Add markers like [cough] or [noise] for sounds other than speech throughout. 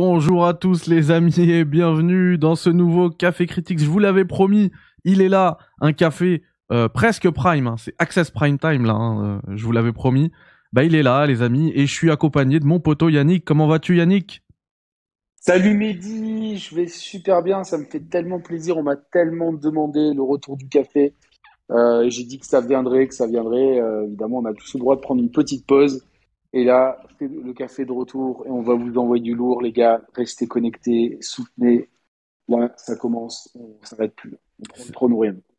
Bonjour à tous les amis et bienvenue dans ce nouveau Café Critiques. Je vous l'avais promis, il est là, un café euh, presque prime, hein. c'est Access Prime Time là, hein, euh, je vous l'avais promis. Bah il est là les amis et je suis accompagné de mon poteau Yannick. Comment vas-tu Yannick? Salut Mehdi, je vais super bien, ça me fait tellement plaisir, on m'a tellement demandé le retour du café. Euh, j'ai dit que ça viendrait, que ça viendrait. Évidemment, on a tous le droit de prendre une petite pause. Et là, c'est le café de retour et on va vous envoyer du lourd, les gars. Restez connectés, soutenez. Là, ça commence, on s'arrête plus.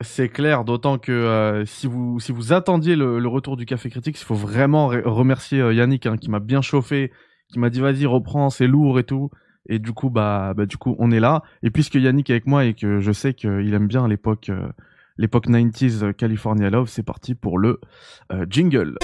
C'est clair, d'autant que euh, si vous si attendiez le, retour du Café Critique, il faut vraiment re- remercier euh, Yannick hein, qui m'a bien chauffé, qui m'a dit vas-y reprends, c'est lourd et tout. Et du coup bah bah du coup on est là. Et puisque Yannick est avec moi et que je sais qu'il aime bien l'époque euh, l'époque 90s California Love, c'est parti pour le jingle.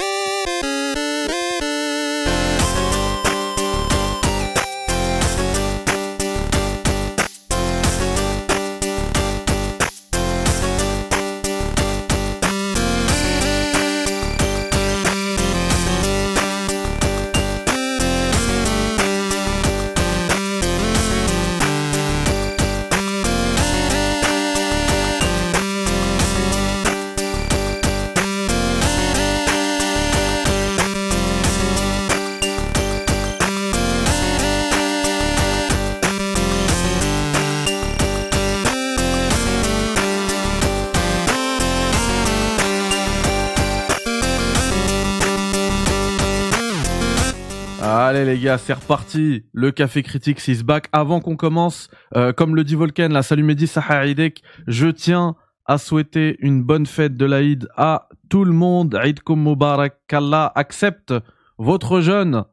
C'est reparti. Le café critique is back. Avant qu'on commence, euh, comme le dit Volken, la salut Mehdi Saharidek, je tiens à souhaiter une bonne fête de l'Aïd à tout le monde. Aïd Kum Mubarak, qu'Allah accepte votre jeûne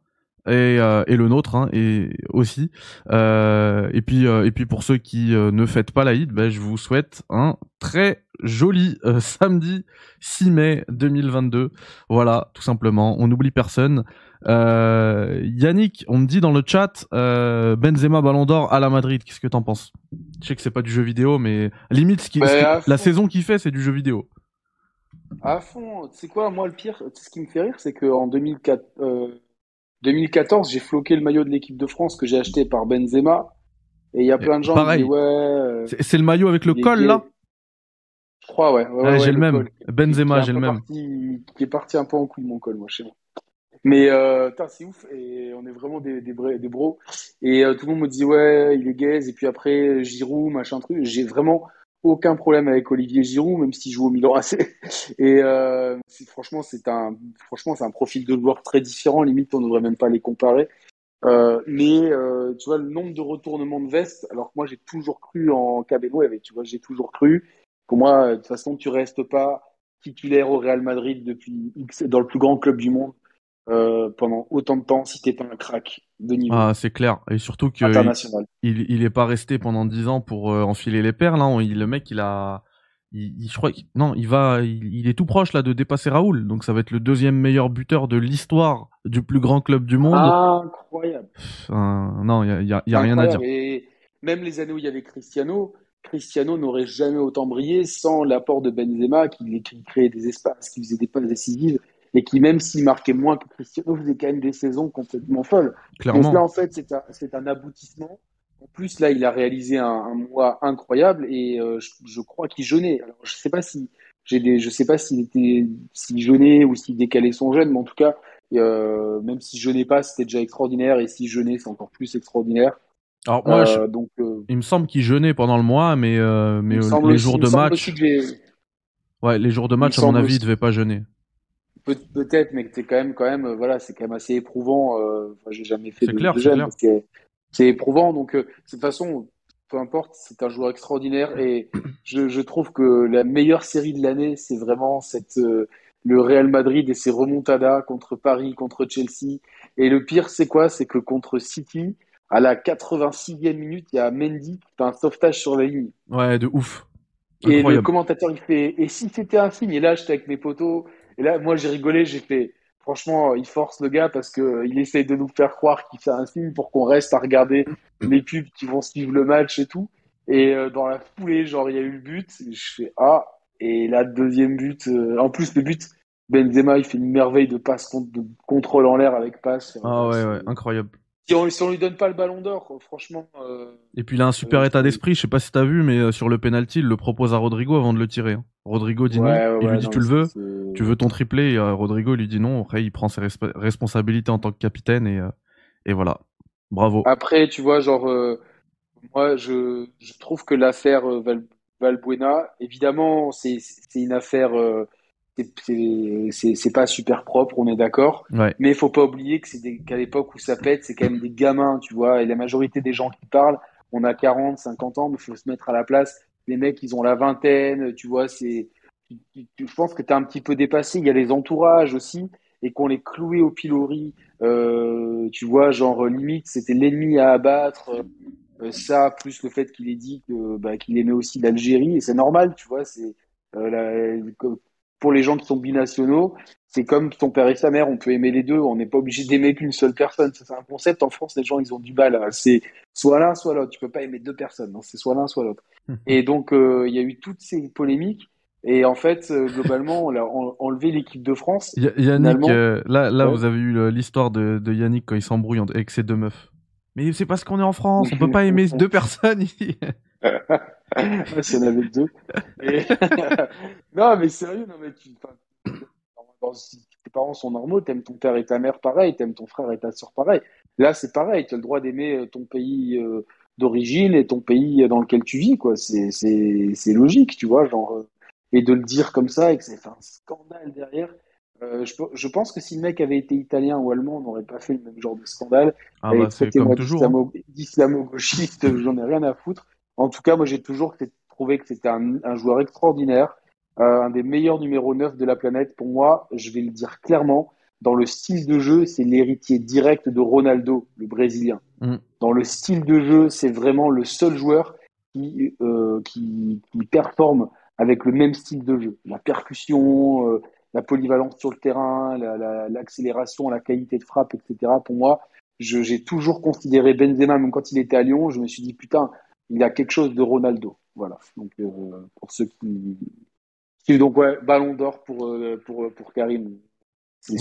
et, euh, et le nôtre hein, et aussi. Euh, et puis et puis pour ceux qui ne fêtent pas l'Aïd, ben, je vous souhaite un très joli samedi 6 mai 2022. Voilà, tout simplement. On n'oublie personne. Euh, Yannick, on me dit dans le chat euh, Benzema Ballon d'Or à la Madrid. Qu'est-ce que t'en penses? Je sais que c'est pas du jeu vidéo, mais limite ce qui, Bah, ce qui- la saison qu'il fait, c'est du jeu vidéo. À fond, tu sais quoi, moi le pire, ce qui me fait rire, c'est qu'en 2004, euh, 2014, j'ai floqué le maillot de l'équipe de France que j'ai acheté par Benzema. Et il y a plein de gens qui pareil. disent ouais. euh, C'est le maillot avec le est col là? Je crois, ouais. ouais, Ouais, ouais, J'ai ouais, le même. col. Benzema, qui j'ai un le même. parti- qui est parti un peu en couille mon col, moi, chez moi. Mais euh, c'est ouf et on est vraiment des, des, des bros. Et euh, tout le monde me dit ouais, il est gaze. Et puis après Giroud, machin truc. J'ai vraiment aucun problème avec Olivier Giroud, même s'il joue au Milan AC. [laughs] Et euh, franchement, c'est un franchement c'est un profil de joueur très différent. Limite, on ne devrait même pas les comparer. Euh, mais euh, tu vois le nombre de retournements de veste. Alors que moi, j'ai toujours cru en Cabello. Tu vois, j'ai toujours cru. Pour moi, de toute façon, tu restes pas titulaire au Real Madrid depuis X, dans le plus grand club du monde euh, pendant autant de temps si t'es pas un crack de niveau Ah, c'est clair. Et surtout qu'il international. il, il est pas resté pendant 10 ans pour euh, enfiler les perles. Hein. Il, le mec, il a. Il, il- je crois non, il va, il, il est tout proche là de dépasser Raoul. Donc ça va être le deuxième meilleur buteur de l'histoire du plus grand club du monde. Incroyable. Pff, euh, non, il y a, y a- y a rien à dire. Et même les années où il y avait Cristiano, Cristiano n'aurait jamais autant brillé sans l'apport de Benzema qui, qui créait des espaces, qui faisait des passes décisives et qui, même s'il marquait moins que Cristiano, faisait quand même des saisons complètement folles. Donc Clairement. là, en fait, c'est un, c'est un aboutissement. En plus, là, il a réalisé un, un mois incroyable et euh, je, je crois qu'il jeûnait. Alors, je sais pas si j'ai des, je sais pas s'il était, s'il jeûnait ou s'il décalait son jeûne, mais en tout cas, euh, même si jeûnait pas, c'était déjà extraordinaire et si jeûnait, c'est encore plus extraordinaire. Alors moi, je- Euh, donc, euh, il me semble qu'il jeûnait pendant le mois, mais euh, mais il les jours il de match, ouais, les jours de il match, à mon avis, il aussi- devait pas jeûner. Peut- Peut-être, mais que c'est quand même, quand même, euh, voilà, c'est quand même assez éprouvant. euh, Enfin, j'ai jamais fait de, clair, de que c'est éprouvant. Donc, euh, de toute façon, peu importe, c'est un joueur extraordinaire et je, je trouve que la meilleure série de l'année, c'est vraiment cette euh, le Real Madrid et ses remontadas contre Paris, contre Chelsea. Et le pire, c'est quoi? C'est que contre City, à la 86e minute, il y a Mendy qui un sauvetage sur la ligne. Ouais, de ouf. Et le commentateur, il fait, et si c'était un signe? Et là, j'étais avec mes potos, et là, moi, j'ai rigolé, j'ai fait, franchement, il force le gars parce que euh, il essaye de nous faire croire qu'il fait un signe pour qu'on reste à regarder les pubs qui vont suivre le match et tout. Et euh, dans la foulée, genre, il y a eu le but, et je fais, ah, et là, deuxième but, euh, en plus, le but, Benzema, il fait une merveille de passe, contre- de contrôle en l'air avec passe. Ah ouais, ouais, incroyable. Si on, si on lui donne pas le ballon d'or, franchement. Euh, et puis il a un super euh, état d'esprit. Je sais pas si t'as vu, mais euh, sur le penalty, il le propose à Rodrigo avant de le tirer. hein. Rodrigo dit non. ouais, il lui dit non, tu le veux, tu veux ton triplé. Et, euh, Rodrigo lui dit non. Après, il prend ses resp- responsabilités en tant que capitaine et et voilà. Bravo. Après, tu vois, genre, moi, je, je trouve que l'affaire Val, Valbuena, évidemment, c'est c'est une affaire, c'est- pas super propre, on est d'accord. Ouais. Mais il faut pas oublier que c'est qu'à l'époque où ça pète, c'est quand même des gamins, tu vois. Et la majorité des gens qui parlent, on a 40, 50 ans, mais il faut se mettre à la place. Les mecs, ils ont la vingtaine, tu vois. C'est, je pense que tu es un petit peu dépassé. Il y a les entourages aussi, et qu'on les clouait au pilori. Euh, tu vois, genre limite, c'était l'ennemi à abattre. Euh, ça, plus le fait qu'il ait dit que, bah, qu'il aimait aussi l'Algérie, et c'est normal, tu vois. C'est euh, pour les gens qui sont binationaux, c'est comme ton père et sa mère, on peut aimer les deux, on n'est pas obligé d'aimer qu'une seule personne. C'est un concept en France, les gens ils ont du mal. C'est soit l'un, soit l'autre. Tu peux pas aimer deux personnes, non, c'est soit l'un, soit l'autre. Et donc euh, il y a eu toutes ces polémiques. Et en fait, euh, globalement, on a en- enlevé l'équipe de France. Y- Yannick, euh, là, là, Ouais. vous avez eu l'histoire de, de Yannick quand il s'embrouille avec ses deux meufs. Mais c'est parce qu'on est en France, on peut pas aimer deux personnes. [laughs] S'il y en avait deux. Et- [laughs] non, mais sérieux, non, mais tu, dans- si tes parents sont normaux, t'aimes ton père et ta mère pareil, t'aimes ton frère et ta soeur pareil. Là, c'est pareil, tu as le droit d'aimer euh, ton pays euh, d'origine et ton pays dans lequel tu vis, quoi. C'est, logique, tu vois, genre, euh, et de le dire comme ça et que c'est un scandale derrière. Euh, je, pe- je pense que si le mec avait été italien ou allemand, on n'aurait pas fait le même genre de scandale. Ah bah c'est comme toujours. hein. d'islamo- d'islamo-gauchiste, [laughs] j'en ai rien à foutre. En tout cas, moi, j'ai toujours trouvé que c'était un, un joueur extraordinaire, euh, un des meilleurs numéro 9 de la planète. Pour moi, je vais le dire clairement, dans le style de jeu, c'est l'héritier direct de Ronaldo, le Brésilien. Mm. Dans le style de jeu, c'est vraiment le seul joueur qui, euh, qui, qui performe avec le même style de jeu. La percussion, euh, la polyvalence sur le terrain, la- la- l'accélération, la, qualité de frappe, etc. Pour moi, j'ai toujours considéré Benzema, même quand il était à Lyon, je me suis dit, putain, il a quelque chose de Ronaldo. Voilà. Donc, euh, pour ceux qui. qui- Donc, ouais, ballon d'or pour, euh, pour, pour Karim.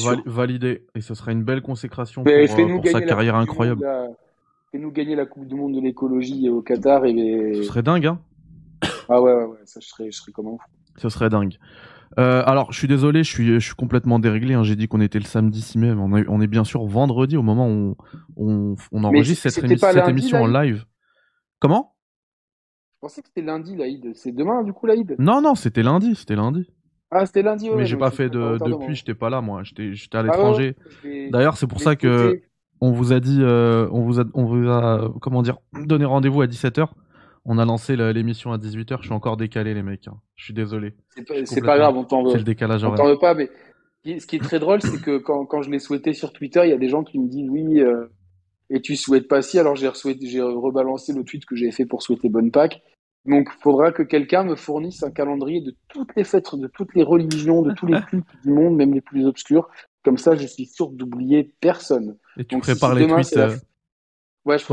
Val- validé. Et ce serait une belle consécration pour, euh, pour sa la carrière incroyable. Là. Fais-nous gagner la Coupe du Monde de l'écologie au Qatar. Et... Ce serait dingue, hein Ah ouais, ouais, ouais, ça, je serais, je serais comme un fou. Ce serait dingue. Euh, alors, je suis désolé, je suis, je suis complètement déréglé. hein. J'ai dit qu'on était le samedi 6 mai, mais on est, on est bien sûr vendredi au moment où on, on, on enregistre cette, émi- cette lundi, émission en live. Comment? Pensais que c'était lundi, l'Aïd. C'est demain, du coup, l'Aïd? Non, non, c'était lundi, c'était lundi. Ah, c'était lundi, ouais. mais j'ai pas fait de depuis, j'étais pas là, moi. J'étais, j'étais à Ah ouais, l'étranger. D'ailleurs, c'est pour ça que on vous a dit, euh, on vous a, on vous a, comment dire, donné rendez-vous à 17h. On a lancé la- l'émission à 18h. Je suis encore décalé, les mecs. hein. Je suis désolé. C'est pas, c'est grave, on t'en C'est veut. le décalage On t'en veut pas, mais ce qui- ce qui est très drôle, c'est que quand, quand je l'ai souhaité sur Twitter, il y a des gens qui me disent oui, euh, et tu souhaites pas si, alors j'ai rebalancé le tweet que j'avais fait pour souhaiter bonne Pâques. Donc, il faudra que quelqu'un me fournisse un calendrier de toutes les fêtes, de toutes les religions, de tous les [laughs] cultes du monde, même les plus obscurs. Comme ça, je suis sûr d'oublier personne. Et tu Donc, si prépares les tweets. la- euh, Ouais, je.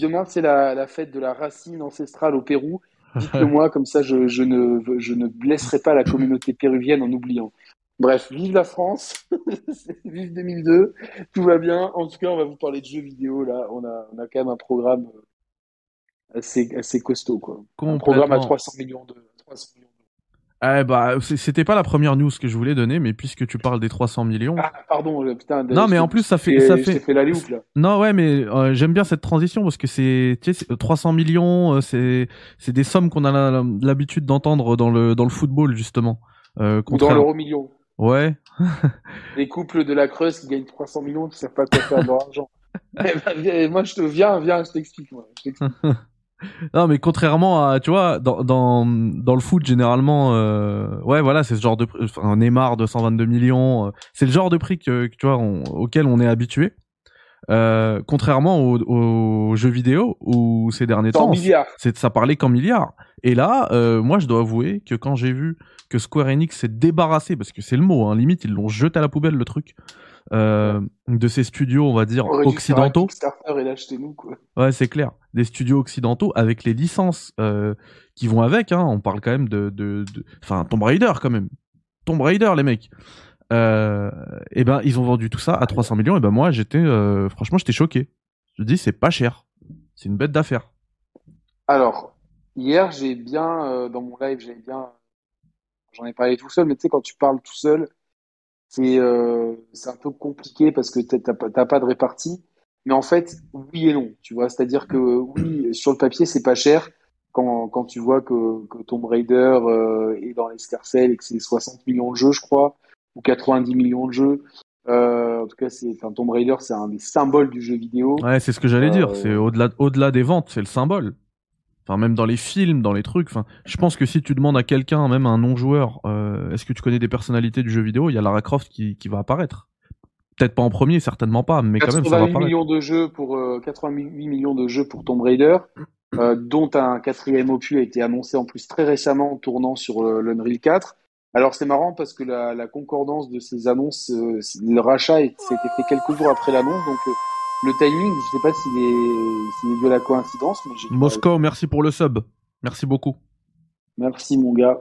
Demain, c'est la, la fête de la racine ancestrale au Pérou. [laughs] Dites-le moi, comme ça, je, je, ne, je ne blesserai pas la communauté péruvienne en oubliant. Bref, vive la France, [laughs] vive 2002, tout va bien. En tout cas, on va vous parler de jeux vidéo là. On a, on a quand même un programme euh, assez, assez costaud quoi. Un programme à Complètement. 300 millions de. 300 millions de- Eh bah, c'était pas la première news que je voulais donner, mais puisque tu parles des 300 millions. Ah, pardon, euh, putain. non, mais en plus, ça fait, ça fait. fait la loupe là. Non, ouais, mais euh, j'aime bien cette transition parce que c'est, tu sais, c'est- 300 millions, c'est, des sommes qu'on a l'habitude d'entendre dans le, dans le football justement. Euh, Ou dans l'euro million. Ouais. [laughs] Les couples de la Creuse qui gagnent 300 millions qui savent pas quoi faire de leur argent. [laughs] Eh ben, moi, je te viens, viens, je t'explique. [laughs] Non, mais contrairement à, tu vois, dans, dans, dans le foot, généralement, euh, ouais, voilà, c'est ce genre de prix, enfin, un Neymar de 122 millions, euh, c'est le genre de prix que, que, tu vois, on- auquel on est habitué. Euh, contrairement aux, aux jeux vidéo où ces derniers 100 temps, c'est ça parlait qu'en milliards. Et là, euh, moi, je dois avouer que quand j'ai vu que Square Enix s'est débarrassé, parce que c'est le mot, hein, limite, ils l'ont jeté à la poubelle le truc, euh, de ces studios, on va dire On occidentaux. Kickstarter et l'acheter nous, quoi. Ouais, c'est clair. Des studios occidentaux avec les licences qui vont avec. Hein. On parle quand même de, de, de- enfin, Tomb Raider quand même. Tomb Raider, les mecs. Euh, et ben, ils ont vendu tout ça à 300 millions. Et ben moi, j'étais, euh, franchement, j'étais choqué. Je dis, c'est pas cher. C'est une bête d'affaires. Alors, hier, j'ai bien, euh, dans mon live, j'ai bien, j'en ai parlé tout seul, mais tu sais, quand tu parles tout seul, c'est c'est un peu compliqué parce que t'as pas, pas de répartie. Mais en fait, oui et non, tu vois. C'est-à-dire que oui, sur le papier, c'est pas cher quand, quand tu vois que, que Tomb Raider est dans l'escarcelle et que c'est 60 millions de jeux, je crois, ou 90 millions de jeux. Euh, en tout cas, c'est, enfin, Tomb Raider, c'est un des symboles du jeu vidéo. Ouais, c'est ce que j'allais dire. C'est au-delà, au-delà des ventes, c'est le symbole. Enfin, même dans les films, dans les trucs. Enfin, je pense que si tu demandes à quelqu'un, même à un non-joueur, euh, est-ce que tu connais des personnalités du jeu vidéo, il y a Lara Croft qui, qui va apparaître. Peut-être pas en premier, certainement pas, mais quand même ça va apparaître. millions de jeux pour euh, 88 millions de jeux pour Tomb Raider, euh, dont un quatrième opus a été annoncé en plus très récemment, tournant sur euh, l'Unreal 4. Alors c'est marrant parce que la, la concordance de ces annonces, euh, le rachat s'était fait quelques jours après l'annonce, donc euh, le timing, je sais pas s'il est, est dû à la coïncidence, mais Moscow, merci pour le sub. Merci beaucoup. Merci mon gars.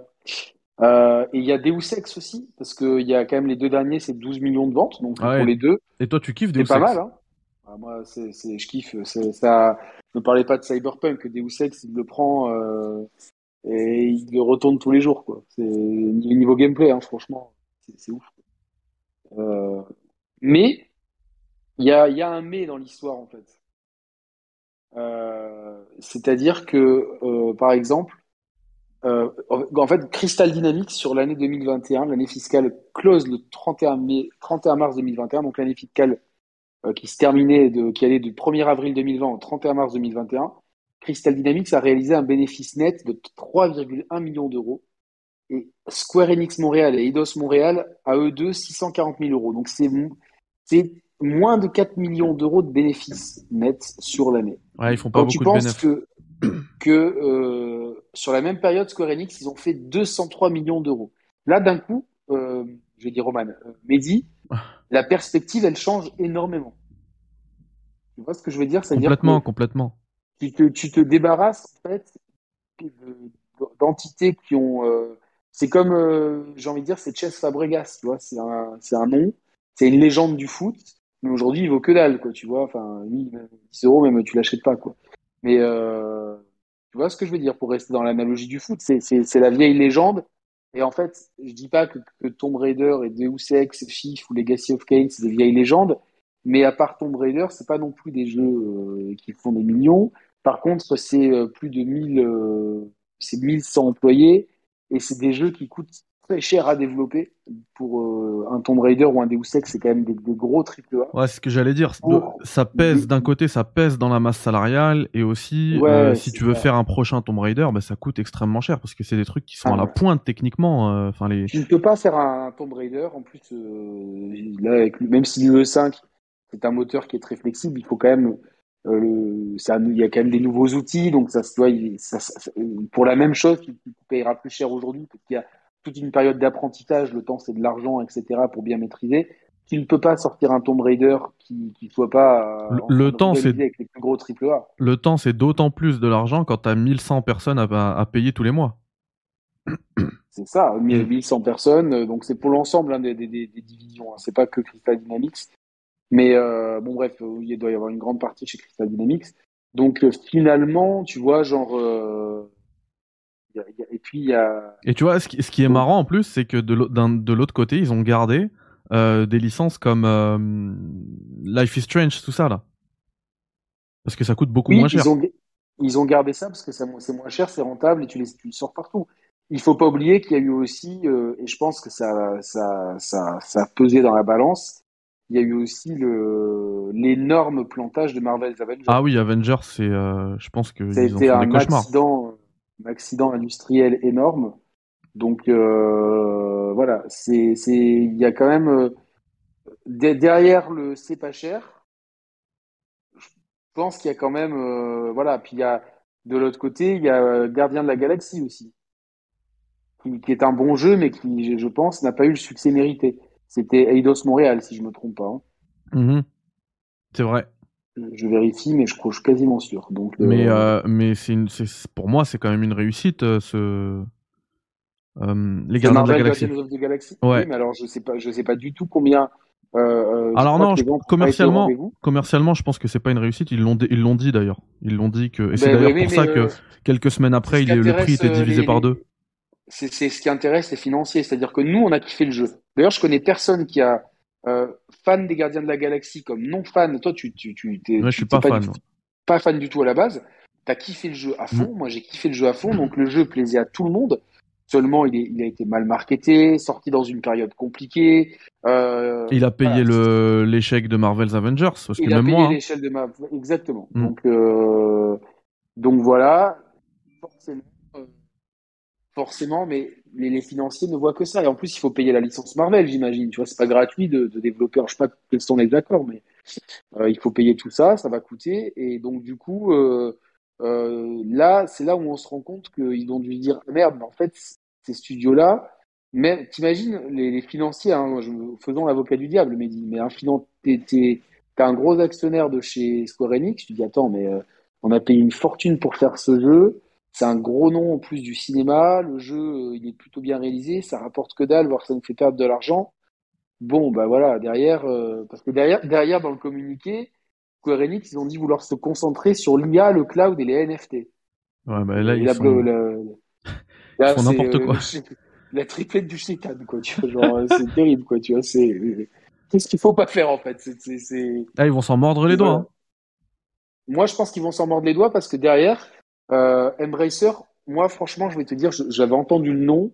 Euh, et il y a Deus Ex aussi, parce qu'il y a quand même les deux derniers, c'est 12 millions de ventes, donc Ah ouais. pour les deux, Et toi, tu kiffes Deus c'est pas Ex? mal. Hein. Ah, moi, c'est, c'est, je kiffe. C'est, ça. Ne parlez pas de Cyberpunk, Deus Ex, il le prend et il le retourne tous les jours, quoi. C'est niveau gameplay, hein, franchement, c'est, ouf. Euh, mais il y a, un mais dans l'histoire, en fait. Euh, c'est-à-dire que, euh, par exemple, en fait, Crystal Dynamics sur l'année 2021, l'année fiscale close le 31 mai, 31 mars 2021, donc l'année fiscale qui se terminait de, qui allait du 1er avril 2020 au 31 mars 2021. Crystal Dynamics a réalisé un bénéfice net de 3,1 millions d'euros. Et Square Enix Montréal et Eidos Montréal, à eux deux, 640 000 euros. Donc c'est, moins de 4 millions d'euros de bénéfices nets sur l'année. Ouais, ils font pas Quand tu beaucoup de penses que, que euh, sur la même période, Square Enix, ils ont fait 203 millions d'euros. Là, d'un coup, euh, je vais dire Roman, euh, Mehdi, la perspective, elle change énormément. Tu vois ce que je veux dire? Complètement, que complètement. Tu te, tu te débarrasses en fait de- d'entités qui ont. euh, c'est comme, euh, j'ai envie de dire, c'est Chess Fabregas, tu vois. C'est un, c'est un nom, c'est une légende du foot, mais aujourd'hui, il vaut que dalle, quoi, tu vois. Enfin, lui, même 10 euros, même tu l'achètes pas, quoi. Mais euh, tu vois ce que je veux dire pour rester dans l'analogie du foot, c'est c'est la vieille légende. Et en fait, je dis pas que, que Tomb Raider et Deus Ex, FIF ou Legacy of Kain, c'est des vieilles légendes. Mais à part Tomb Raider, c'est pas non plus des jeux euh, qui font des millions. Par contre, c'est euh, plus de 1000, euh, c'est 1100 employés et c'est des jeux qui coûtent très cher à développer. Pour euh, un Tomb Raider ou un Deus Ex, c'est quand même des, des gros triple A. Ouais, c'est ce que j'allais dire. Pour- Ça pèse d'un côté, ça pèse dans la masse salariale et aussi, Ouais, euh, si c'est tu veux faire un prochain Tomb Raider, bah, ça coûte extrêmement cher parce que c'est des trucs qui sont Ah à la ouais. pointe techniquement. euh, Enfin, les. Tu ne peux pas faire un Tomb Raider. En plus, euh, là, avec, le- même si le 5 c'est un moteur qui est très flexible, il faut quand même, euh, le, ça, il y a quand même des nouveaux outils, donc ça, ça- pour la même chose, tu, tu payeras plus cher aujourd'hui parce qu'il y a toute une période d'apprentissage. Le temps, c'est de l'argent, etc. pour bien maîtriser. Tu ne peux pas sortir un Tomb Raider qui qui soit pas euh, Le- temps, c'est- avec les plus gros triple A. Le temps, c'est d'autant plus de l'argent quand t'as 1100 personnes à, à, à payer tous les mois. [clears throat] C'est ça, 1100 personnes. euh, Donc c'est pour l'ensemble hein, des, des, des, des divisions. Hein. C'est pas que Crystal Dynamics. Mais euh, bon, bref, euh, il doit y avoir une grande partie chez Crystal Dynamics. Donc euh, finalement, tu vois, genre. euh, il y a- il y a- et puis il y a. Et tu vois, ce qui, ce qui est marrant en plus, c'est que de l'autre côté, ils ont gardé des licences comme Life is Strange, tout ça là. Parce que ça coûte beaucoup Oui, moins cher. ils ont, ils ont gardé ça parce que c'est moins cher, c'est rentable et tu, les, tu le sors partout. Il faut pas oublier qu'il y a eu aussi, et je pense que ça, ça, ça, ça a pesé dans la balance, il y a eu aussi le l'énorme plantage de Marvel's Avengers. Ah oui, Avengers, c'est, euh, je pense que Ça a été un accident, un accident industriel énorme. Donc euh, voilà, c'est c'est il y a quand même euh, de- derrière le c'est pas cher. Je pense qu'il y a quand même voilà, puis il y a de l'autre côté, il y a Gardien de la Galaxie aussi. Qui, qui est un bon jeu mais qui je pense n'a pas eu le succès mérité. C'était Eidos Montréal si je me trompe pas. hein. Mhm. C'est vrai. Je, je vérifie mais je, crois- je suis quasiment sûr. Donc euh, Mais, euh, mais c'est une, c'est- pour moi, c'est quand même une réussite, euh, ce. euh, les Gardiens de la Galaxie. Of the Galaxy. Ouais. Oui, mais alors je sais pas, je sais pas du tout combien Alors non, commercialement, commercialement, je pense que c'est pas une réussite. Ils l'ont, ils l'ont dit d'ailleurs. Ils l'ont dit que, et c'est ben d'ailleurs pour ça que quelques semaines après, il le prix était divisé par deux. C'est ce qui intéresse les financiers, c'est-à-dire que nous, on a kiffé le jeu. D'ailleurs, je connais personne qui a euh, fan des Gardiens de la Galaxie comme non fan. Toi, tu, tu, tu, je suis pas, fan. Du, pas fan du tout à la base. T'as kiffé le jeu à fond. Mm. Moi, j'ai kiffé le jeu à fond. Donc, le jeu plaisait à tout le monde. Seulement, il, est, il a été mal marketé, sorti dans une période compliquée. Euh, il a payé l'échec de Marvel's Avengers. Parce il a payé hein. l'échec de Marvel, exactement. Mm. Donc, euh, donc voilà. Forcément, forcément, mais les, financiers ne voient que ça. Et en plus, il faut payer la licence Marvel, j'imagine. Tu vois, c'est pas gratuit de, développer. je sais pas quels sont les accords, mais euh, il faut payer tout ça, ça va coûter. Et donc, du coup, euh, euh, là, c'est là où on se rend compte qu'ils ont dû dire merde, mais en fait, ces studios-là, mais t'imagines les, financiers, hein, faisons l'avocat du diable, mais mais un t'es un gros actionnaire de chez Square Enix, tu dis attends, mais on a payé une fortune pour faire ce jeu. C'est un gros nom en plus du cinéma. Le jeu, euh, il est plutôt bien réalisé. Ça rapporte que dalle, voire ça nous fait perdre de l'argent. Bon, bah voilà, derrière, euh, parce que derrière, derrière, dans le communiqué, Square Enix, ils ont dit vouloir se concentrer sur l'IA, le cloud et les NFT. Ouais, bah là, ils la, sont... [laughs] n'importe euh, quoi. la triplette du chétan, quoi, tu vois, genre, c'est terrible, quoi, tu vois, c'est, qu'est-ce qu'il faut pas faire, en fait, c'est, c'est, Ah, ils vont s'en mordre les doigts, hein. Moi, je pense qu'ils vont s'en mordre les doigts parce que derrière, euh, Embracer, moi, franchement, je vais te dire, j'avais entendu le nom,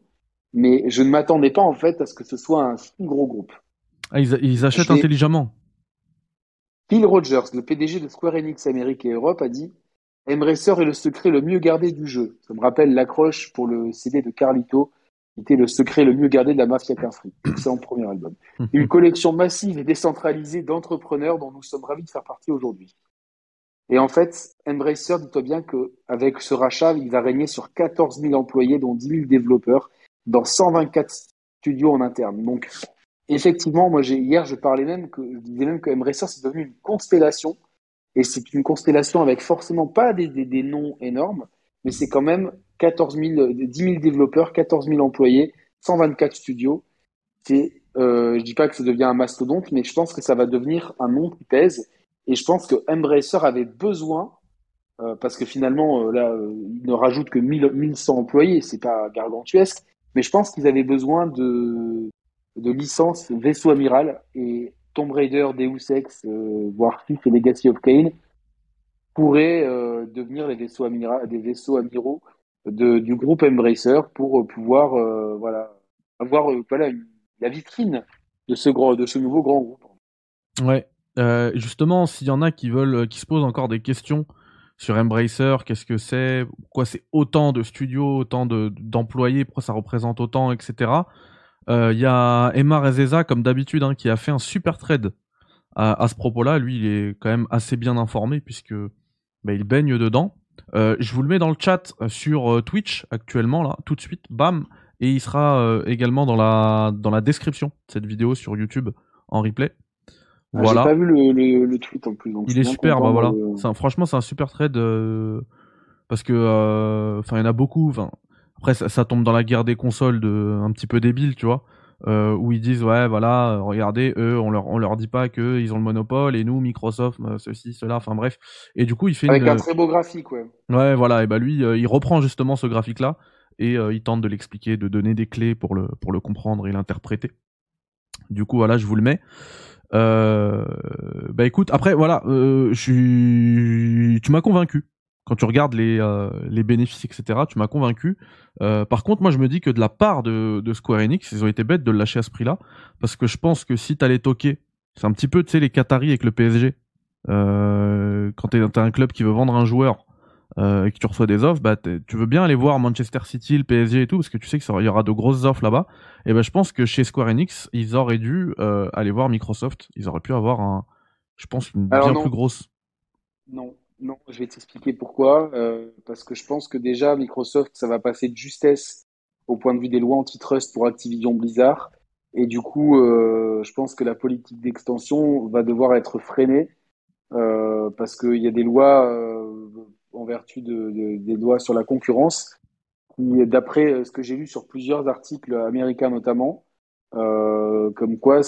mais je ne m'attendais pas en fait à ce que ce soit un si gros groupe. Ah, ils, achètent intelligemment. Phil Rogers, le PDG de Square Enix Amérique et Europe, a dit Embracer est le secret le mieux gardé du jeu. Ça me rappelle l'accroche pour le CD de Carlito, qui était le secret le mieux gardé de la Mafia Free. C'est en premier album. [laughs] Une collection massive et décentralisée d'entrepreneurs dont nous sommes ravis de faire partie aujourd'hui. Et en fait, Embracer, dis-toi bien qu'avec ce rachat, il va régner sur 14 000 employés, dont 10 000 développeurs, dans 124 studios en interne. Donc, effectivement, moi, hier, je parlais même que, je disais même que Embracer, c'est devenu une constellation. Et c'est une constellation avec forcément pas des, noms énormes, mais c'est quand même 14 000, 10 000 développeurs, 14 000 employés, 124 studios. C'est, euh, je dis pas que ça devient un mastodonte, mais je pense que ça va devenir un nom qui pèse et je pense que Embracer avait besoin, euh, parce que finalement, euh, là, euh, il ne rajoute que 1000, 1100 employés, c'est pas gargantuesque, mais je pense qu'ils avaient besoin de, de licences vaisseau amiral et Tomb Raider, Deus Ex, voire Fifth et Legacy of Kane pourraient devenir vaisseaux des vaisseaux amiraux de, du groupe Embracer pour pouvoir voilà, avoir voilà, la vitrine de ce, grand, de ce nouveau grand groupe. Ouais, euh, justement, s'il y en a qui veulent, qui se posent encore des questions sur Embracer, qu'est-ce que c'est, pourquoi c'est autant de studios, autant d'employés, pourquoi ça représente autant, etc. Euh, il y a Emma Rezeza, comme d'habitude, hein, qui a fait un super trade à, ce propos-là. Lui, il est quand même assez bien informé puisque bah, il baigne dedans. Euh, je vous le mets dans le chat sur Twitch actuellement, là, tout de suite, bam, et il sera également dans la, dans la description de cette vidéo sur YouTube en replay. Ah, voilà. J'ai pas vu le, le, tweet en plus. il est super, bah voilà. franchement, c'est un super trade euh, parce que, euh, enfin, il y en a beaucoup. Enfin, après, ça, tombe dans la guerre des consoles de un petit peu débile, tu vois, euh, où ils disent ouais, voilà, regardez, eux, on leur on leur dit pas que ils ont le monopole et nous, Microsoft, ceci, cela, enfin bref. Et du coup, il fait avec un très beau graphique, ouais. Ouais, voilà. Et bah lui, il reprend justement ce graphique là et il tente de l'expliquer, de donner des clés pour le pour le comprendre et l'interpréter. Du coup, voilà, je vous le mets. Euh, bah écoute, après voilà, euh, je tu m'as convaincu. Quand tu regardes les, euh, les bénéfices, etc., tu m'as convaincu. Euh, par contre, moi, je me dis que de la part de, de Square Enix, ils ont été bêtes de le lâcher à ce prix-là, parce que je pense que si t'allais toquer, c'est un petit peu, tu sais, les Qataris avec le PSG. Quand t'es un club qui veut vendre un joueur euh, et que tu reçois des offres, bah, tu veux bien aller voir Manchester City, le PSG et tout, parce que tu sais qu'il y aura de grosses offres là-bas. Et ben, je pense que chez Square Enix, ils auraient dû euh, aller voir Microsoft. Ils auraient pu avoir un, je pense, une bien plus grosse. Non, non, je vais t'expliquer pourquoi. Euh, parce que je pense que déjà Microsoft, ça va passer de justesse au point de vue des lois antitrust pour Activision Blizzard. Et du coup, je pense que la politique d'extension va devoir être freinée parce qu'il y a des lois en vertu de, des lois sur la concurrence, qui, d'après euh, ce que j'ai lu sur plusieurs articles américains notamment, Euh, comme quoi,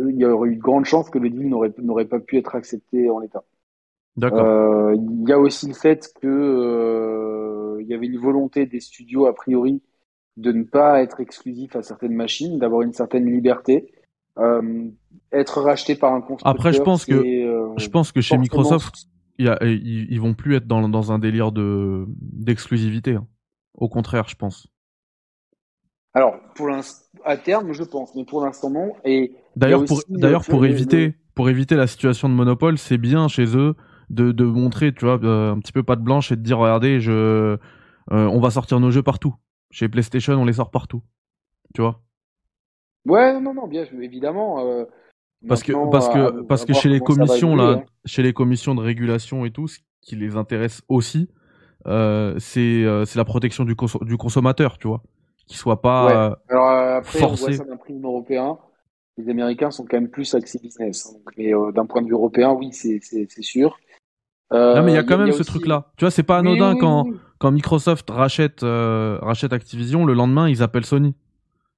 il y aurait eu de grandes chances que le deal n'aurait pas pu être accepté en l'état. D'accord. Euh, il y a aussi le fait que euh, il y avait une volonté des studios a priori de ne pas être exclusif à certaines machines, d'avoir une certaine liberté. Être racheté par un constructeur. Après, je pense que je pense que chez Microsoft, ils, vont plus être dans, dans un délire de d'exclusivité. Hein. Au contraire, je pense. Alors, pour à terme, je pense, mais pour l'instant non. Et d'ailleurs, pour d'ailleurs pour éviter pour éviter la situation de monopole, c'est bien chez eux de, de montrer, tu vois, euh, un petit peu pas de blanche et de dire regardez, je euh, on va sortir nos jeux partout. Chez PlayStation, on les sort partout. Tu vois? Ouais, non, non, bien évidemment. Euh, parce que parce que parce que chez les commissions là, hein. chez les commissions de régulation et tout, ce qui les intéresse aussi, euh, c'est c'est la protection du, du consommateur, tu vois qui soit pas ouais. Euh, Alors après, forcé. on voit ça d'un prix européen. Les Américains sont quand même plus axés business. Hein. Mais euh, d'un point de vue européen, oui, c'est sûr. Euh, non mais il y a quand même ce truc-là. Tu vois, c'est pas anodin quand quand Microsoft rachète euh, rachète Activision, le lendemain ils appellent Sony.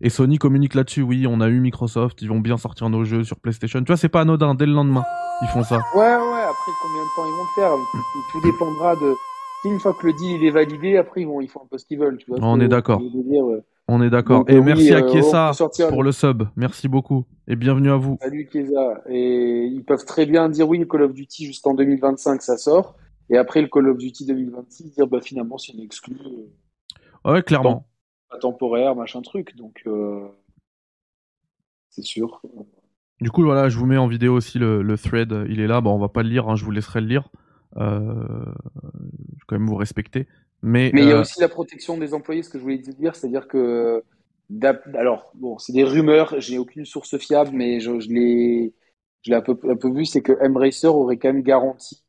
Et Sony communique là-dessus. Oui, on a eu Microsoft, ils vont bien sortir nos jeux sur PlayStation. Tu vois, c'est pas anodin. Dès le lendemain, ils font ça. Ouais, ouais. Après, combien de temps ils vont le faire? Tout, dépendra de une fois que le deal il est validé, après ils, vont, ils font un peu ce qu'ils veulent. Tu vois, on est d'accord. On est d'accord. Et merci à euh, Kiesa pour le sub. Merci beaucoup. Et bienvenue à vous. Salut Kiesa. Et ils peuvent très bien dire oui, le Call of Duty jusqu'en 2025 ça sort. Et après le Call of Duty 2026, dire bah finalement c'est une exclu. Euh, ouais, clairement. Temporaire, machin truc. Donc euh, c'est sûr. Du coup, voilà, je vous mets en vidéo aussi le, thread. Il est là. Bon, on va pas le lire. Hein, je vous laisserai le lire. Euh, je vais quand même vous respecter. Mais, Mais il y a euh, aussi la protection des employés, ce que je voulais dire, c'est-à-dire que alors bon, c'est des rumeurs, j'ai aucune source fiable, mais je, je l'ai, je l'ai un peu, un peu vu, c'est que Embracer aurait quand même garanti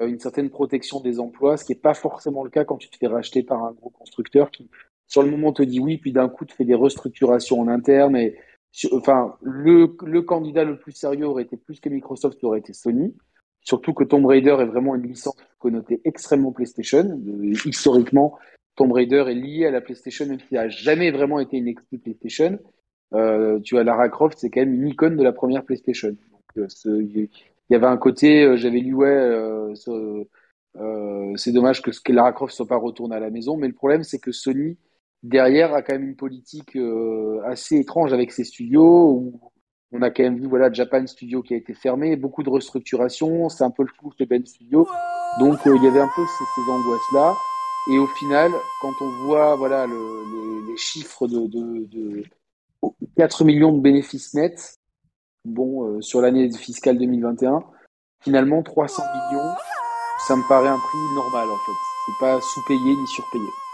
une certaine protection des emplois, ce qui n'est pas forcément le cas quand tu te fais racheter par un gros constructeur qui, sur le moment, te dit oui, puis d'un coup te fait des restructurations en interne. Et, enfin, le, candidat le plus sérieux aurait été plus que Microsoft, aurait été Sony. Surtout que Tomb Raider est vraiment une licence connotée extrêmement PlayStation. historiquement, Tomb Raider est lié à la PlayStation, même s'il n'a jamais vraiment été une exclu PlayStation. Euh, tu as Lara Croft, c'est quand même une icône de la première PlayStation. Euh, il y avait un côté, euh, j'avais lu, ouais, euh, euh, c'est dommage que, que Lara Croft soit pas retournée à la maison, mais le problème, c'est que Sony, derrière, a quand même une politique assez étrange avec ses studios, où on a quand même vu voilà Japan Studio qui a été fermé, beaucoup de restructuration, c'est un peu le flou de Ben Studio. Donc euh, il y avait un peu ces, angoisses là. Et au final, quand on voit voilà le, les, chiffres de, de, de, 4 millions de bénéfices nets, bon euh, sur l'année fiscale 2021, finalement 300 millions, ça me paraît un prix normal en fait. C'est pas sous-payé ni surpayé.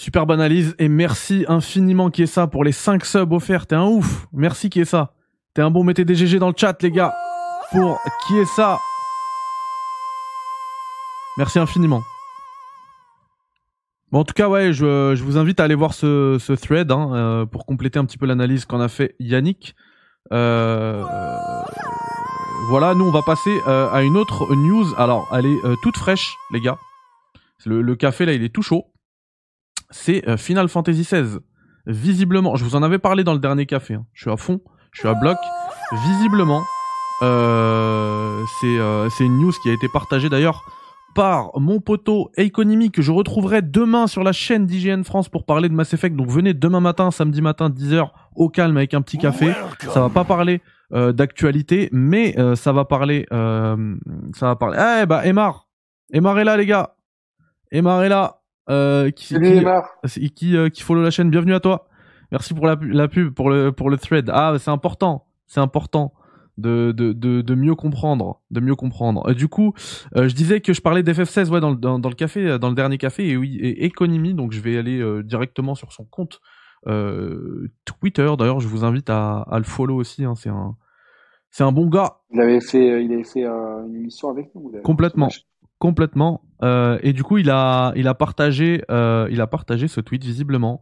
Superbe analyse et merci infiniment Kiesa pour les 5 subs offerts. T'es un ouf. Merci Kiesa. T'es un bon. Mettez des GG dans le chat les gars. Pour Kiesa. Merci infiniment. Bon, en tout cas, ouais, je, vous invite à aller voir ce, thread hein, euh, pour compléter un petit peu l'analyse qu'en a fait Yannick. Euh, voilà, nous on va passer euh, à une autre news. Alors, elle est toute fraîche, les gars. Le, café là, il est tout chaud c'est euh, Final Fantasy XVI. Visiblement, je vous en avais parlé dans le dernier café. Hein. Je suis à fond, je suis à bloc. Visiblement, euh, euh, c'est une news qui a été partagée d'ailleurs par mon poteau Economy que je retrouverai demain sur la chaîne d'IGN France pour parler de Mass Effect. Donc venez demain matin, samedi matin, 10h, au calme avec un petit café. Ça va pas parler d'actualité, mais ça va parler... ça va parler... Eh bah, Emar Emar est là les gars Emar est là euh, qui, qui, qui, euh, qui, follow la chaîne. Bienvenue à toi. Merci pour la, la pub, pour le, pour le thread. Ah, c'est important. C'est important de, de, de, de, mieux comprendre, de mieux comprendre. Euh, du coup, euh, je disais que je parlais d'FF16 ouais, dans, dans, dans, le café, dans le dernier café, et oui, et Economy, donc je vais aller directement sur son compte Twitter. D'ailleurs, je vous invite à, à le follow aussi. Hein, c'est un, c'est un bon gars. Il avait fait, il avait fait une émission avec nous. Complètement complètement. Euh, et du coup, il a, il a partagé, euh, il a partagé ce tweet visiblement.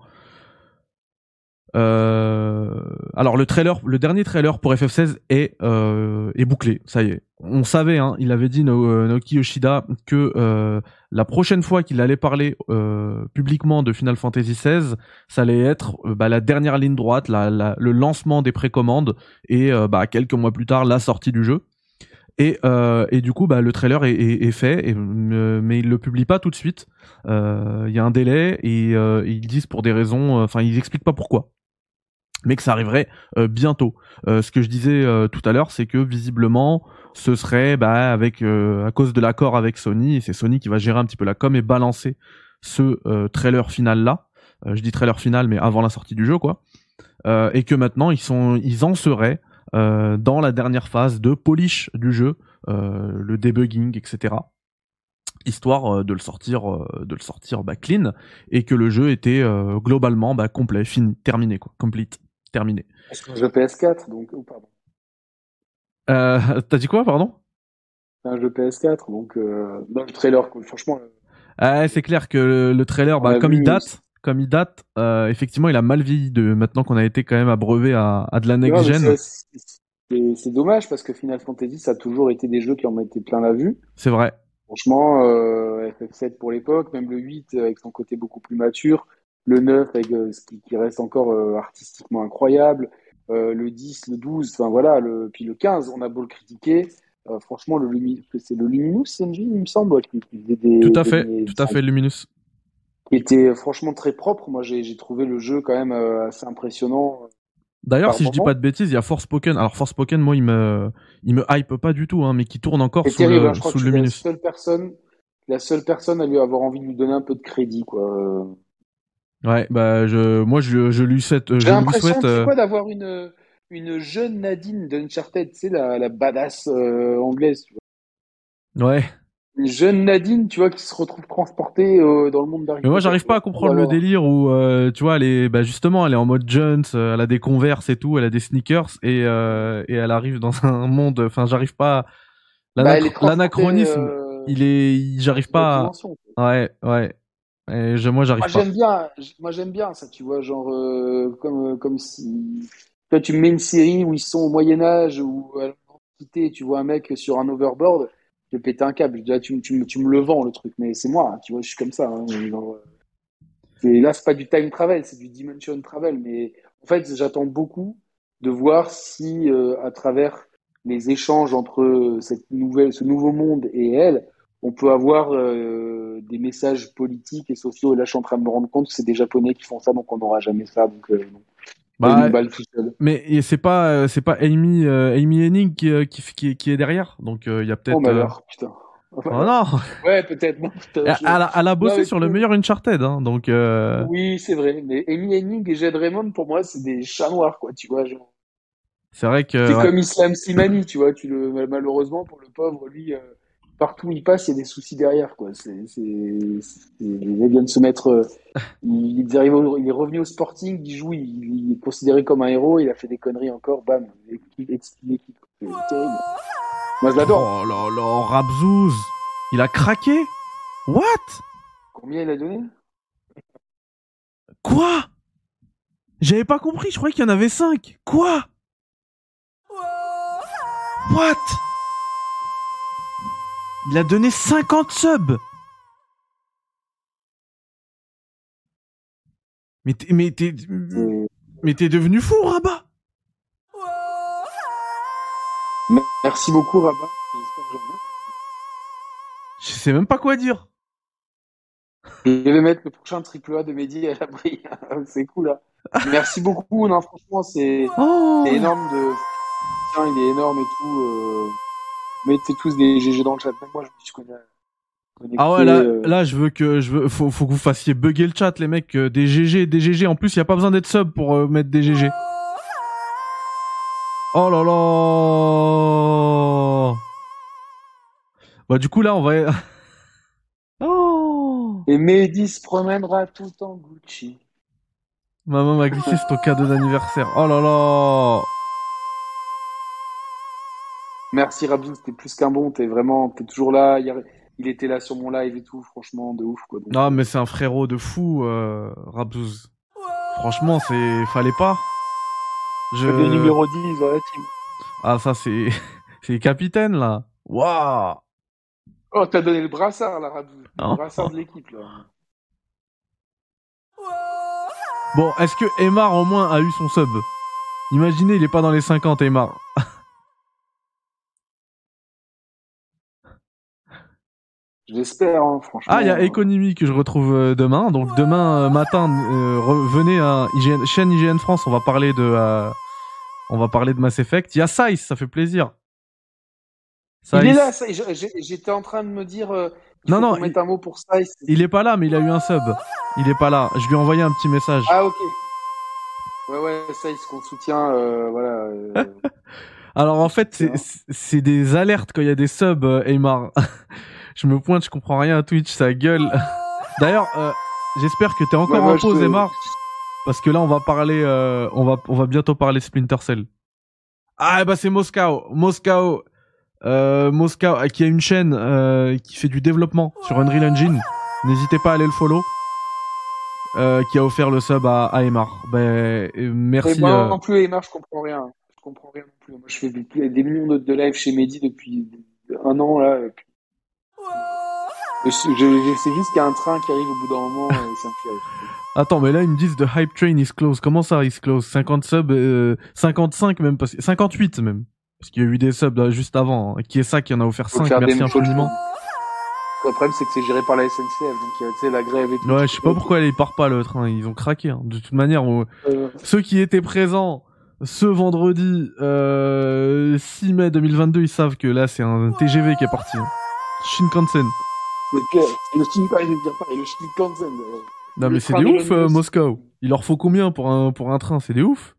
Euh, alors le trailer, le dernier trailer pour FF16 est est bouclé. Ça y est, on savait. Hein, il avait dit no, Naoki Yoshida que la prochaine fois qu'il allait parler publiquement de Final Fantasy XVI, ça allait être bah, la dernière ligne droite, la, la, le lancement des précommandes et bah, quelques mois plus tard la sortie du jeu. Et, et du coup, bah, le trailer est, est, est fait, et, mais il le publie pas tout de suite. Il y a un délai et ils disent pour des raisons, enfin ils expliquent pas pourquoi mais que ça arriverait euh, bientôt. Euh, ce que je disais euh, tout à l'heure, c'est que visiblement, ce serait bah, avec à cause de l'accord avec Sony, et c'est Sony qui va gérer un petit peu la com et balancer ce trailer final là. je dis trailer final, mais avant la sortie du jeu, quoi. et que maintenant, ils sont, ils en seraient dans la dernière phase de polish du jeu, le debugging, etc histoire de le sortir de le sortir bah, clean et que le jeu était globalement bah, complet fini terminé quoi complete terminé. C'est un jeu PS4, donc. Oh, pardon. Euh, T'as dit quoi, pardon? Un jeu PS4, donc euh, dans le trailer, franchement. Euh, ah, c'est clair que le, trailer, bah, comme il date, comme il date, euh, effectivement, il a mal vieilli de maintenant qu'on a été quand même abreuvé à, à de la next gen. C'est dommage parce que Final Fantasy, ça a toujours été des jeux qui ont été plein la vue. C'est vrai. Franchement, euh, FF7 pour l'époque, même le 8 avec son côté beaucoup plus mature, le 9 avec euh, ce qui, reste encore euh, artistiquement incroyable, le 10, le 12, enfin voilà, le, puis le 15, on a beau le critiquer. franchement, le c'est le Luminous Engine, il me semble, qui, faisait des. Tout à fait, tout à fait, Luminous. Qui était franchement très propre. Moi, j'ai trouvé le jeu quand même assez impressionnant. D'ailleurs, si je dis pas de bêtises, il y a Force Forspoken. Alors Forspoken, moi, il me, il me hype pas du tout, hein, mais qui tourne encore sous le, hein, sous le Luminous. La seule personne, la seule personne à lui avoir envie de lui donner un peu de crédit, quoi. Ouais, bah je, moi je, je lui souhaite. J'ai l'impression, euh... quoi, d'avoir une une jeune Nadine d'Uncharted, sais la, la badass euh, anglaise. Tu vois. Ouais. Une jeune Nadine, tu vois, qui se retrouve transportée euh, dans le monde d'Harry Mais moi, j'arrive pas à comprendre le délire où, euh, tu vois, elle est, bah justement, elle est en mode Jones, elle a des Converse et tout, elle a des sneakers et et elle arrive dans un monde. Enfin, j'arrive pas. Bah, l'anachronisme, il est, j'arrive pas. À... Ouais, ouais moi, j'arrive pas. J'aime bien, moi, j'aime bien ça, tu vois, genre, euh, comme, euh, comme si. Toi, tu me mets une série où ils sont au Moyen-Âge ou à l'Antiquité, tu vois un mec sur un overboard, je vais péter un câble. Là, tu, tu, tu, me le vends, le truc, mais c'est moi, tu vois, je suis comme ça. Hein, [laughs] genre, et là, c'est pas du time travel, c'est du dimension travel. Mais en fait, j'attends beaucoup de voir si, euh, à travers les échanges entre cette nouvelle, ce nouveau monde et elle, on peut avoir euh, des messages politiques et sociaux. Et là, je suis en train de me rendre compte que c'est des Japonais qui font ça, donc on n'aura jamais ça. Donc, euh, bah, mais c'est pas euh, c'est pas Amy Amy Hennig qui, qui, qui, est derrière, donc il y a peut-être. Oh malheur, putain. Oh non. [laughs] Ouais, peut-être. elle, a, bossé sur le meilleur Uncharted, hein, donc. Oui, c'est vrai. Mais Amy Hennig et Jed Raymond, pour moi, c'est des chats noirs, quoi. Tu vois, genre. C'est vrai que. C'est comme Islam Simani, tu vois. Tu le malheureusement pour le pauvre, lui partout où il passe, il y a des soucis derrière. Quoi. C'est, c'est, il vient de se mettre. Euh, il, il, est revenu au Sporting, il joue, il, est considéré comme un héros, il a fait des conneries encore, bam, l'équipe. C'est terrible. Moi, je l'adore. Oh là là, Rabzouz Il a craqué? What? Combien il a donné? Quoi? J'avais pas compris, je croyais qu'il y en avait 5. Quoi? What? Il a donné 50 subs. Mais t'es, mais t'es, mais t'es devenu fou, Rabat. Merci beaucoup, Rabat. Je sais même pas quoi dire. Je vais mettre le prochain triple A de Mehdi à l'abri. [laughs] c'est cool, là. Merci beaucoup. Non, franchement, c'est, oh. énorme de. il est énorme et tout. Euh mettez tous des GG dans le chat. Même moi, je me suis. Ah ouais, là, euh. là, je veux que, je veux, faut, faut que vous fassiez bugger le chat, les mecs, euh, des GG, des GG. En plus, il y a pas besoin d'être sub pour euh, mettre des GG. Oh là là. Bah, du coup, là, on va. [laughs] oh. Et Mehdi se promènera tout en Gucci. Maman m'a glissé, c'est ton cadeau d'anniversaire. Oh là là. Merci Rabzouz, t'es plus qu'un bon, t'es vraiment, t'es toujours là. Il était là sur mon live et tout, franchement, de ouf quoi. non, mais c'est un frérot de fou, euh, Rabzouz. Franchement, c'est fallait pas. Je... Le numéro 10 dans la team. Ah, ça, c'est [laughs] c'est capitaine, là. Waouh Oh, t'as donné le brassard, là, Rabou. Le brassard de l'équipe, là. Bon, est-ce que Emar, au moins, a eu son sub? Imaginez, il est pas dans les 50, Emar. [laughs] J'espère, hein, franchement. Ah, il y a Economy que je retrouve euh, demain. Donc demain euh, matin, euh, venez à chaîne IGN France. On va parler de, on va parler de Mass Effect. Il y a Size, ça fait plaisir. Il est là. J'étais en train de me dire. non non. Il... un mot pour Size. Il est pas là, mais il a eu un sub. Il est pas là. Je lui ai envoyé un petit message. Ah ok. Ouais ouais, Size qu'on soutient, voilà. [laughs] Alors en fait, c'est des alertes quand il y a des subs, Aymar. [laughs] je me pointe, je comprends rien à Twitch, ça gueule. [laughs] D'ailleurs, euh, j'espère que t'es encore en pause, Emma. Parce que là, on va parler, euh, on va, on va bientôt parler Splinter Cell. Ah, bah c'est Moscow, Moscow, euh, Moscow, qui a une chaîne qui fait du développement sur Unreal Engine. N'hésitez pas à aller le follow. qui a offert le sub à, à Emar. Ben, merci. moi non plus, Emar, je comprends rien. Je comprends rien non plus. Moi, je fais des, millions de, de live chez Mehdi depuis un an là. Et puis je, sais juste qu'il y a un train qui arrive au bout d'un moment et ça me fait Attends, mais là ils me disent the hype train is close. Comment ça is close 50 subs, euh, 55 même, parce... 58 même. Parce qu'il y a eu des subs là, juste avant. Hein. Qui est ça qui en a offert 5 Merci infiniment. Le problème c'est que c'est géré par la SNCF, donc tu sais la grève et tout. Ouais, je sais pas pourquoi il part pas le train. Ils ont craqué. Hein. De toute manière, euh. ceux qui étaient présents ce vendredi euh, 6 mai 2022, ils savent que là c'est un TGV qui est parti. Hein. Shinkansen. Le, le Shinkansen. Non mais c'est des ouf, euh, Moscou. Il leur faut combien pour un, pour un train? C'est des ouf.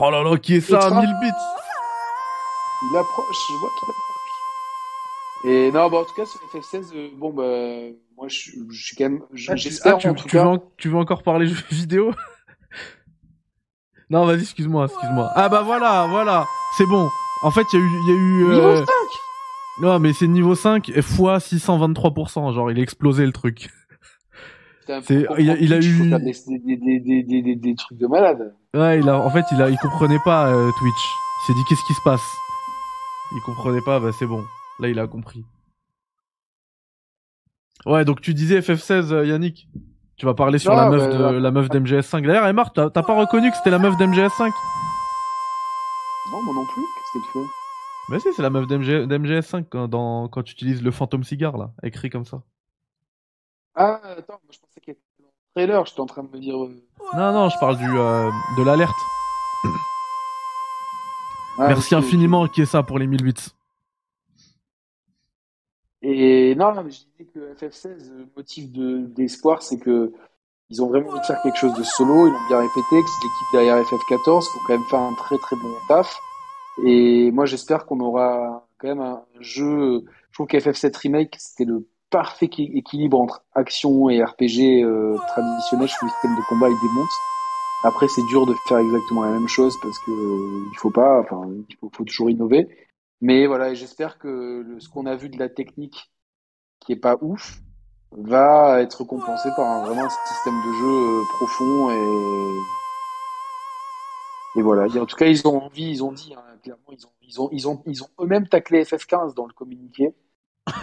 Oh là là, qui est ça? 1000 bits Il approche, je vois qu'il approche. Et non, bah en tout cas, sur FF16, euh, bon bah, moi je, suis quand même, ah, j'espère ah, en tout tu cas. Veux, tu veux encore parler jeux [laughs] vidéo? Non, vas-y, excuse-moi, excuse-moi. Ah bah voilà, voilà, c'est bon. En fait, il y a eu, il y a eu. Niveau 5 euh, Non, mais c'est niveau 5 fois 623%. Genre, il a explosé le truc. C'est, il, a, il a eu des, des, des, des, des, trucs de malade. Ouais, il a, en fait, il a, il comprenait pas euh, Twitch. Il s'est dit qu'est-ce qui se passe? Il comprenait pas, bah c'est bon. Là, il a compris. Ouais, donc tu disais FF16, euh, Yannick. Tu vas parler sur la meuf de la meuf d'MGS5. D'ailleurs, elle est morte. T'as pas reconnu que c'était la meuf d'MGS5 Non, moi non plus. Qu'est-ce qu'elle fait? Mais si, c'est la meuf d'MGS5 quand, dans, quand tu utilises le fantôme cigare là, écrit comme ça. Ah, attends, moi je pensais qu'elle était dans le trailer. J'étais en train de me dire. Euh, non, non, je parle du euh, de l'alerte. [clears throat] Ah, Merci infiniment qui est ça pour les 1000 bits. Et non, mais je disais que FF16, le motif d'espoir, c'est que ils ont vraiment envie de faire quelque chose de solo. Ils l'ont bien répété, que c'est l'équipe derrière FF14 qui ont quand même fait un très très bon taf. Et moi, j'espère qu'on aura quand même un jeu. Je trouve qu'FF7 Remake, c'était le parfait équilibre entre action et RPG euh, traditionnel. Je le système de combat, il démonte. Après, c'est dur de faire exactement la même chose parce que euh, il faut pas, enfin, il faut toujours innover. Mais voilà, j'espère que ce qu'on a vu de la technique qui est pas ouf va être compensé par un, vraiment un système de jeu euh, profond et et voilà. en tout cas, ils ont envie, ils ont dit hein, clairement, ils ont ils ont ils ont eux-mêmes taclé FF15 dans le communiqué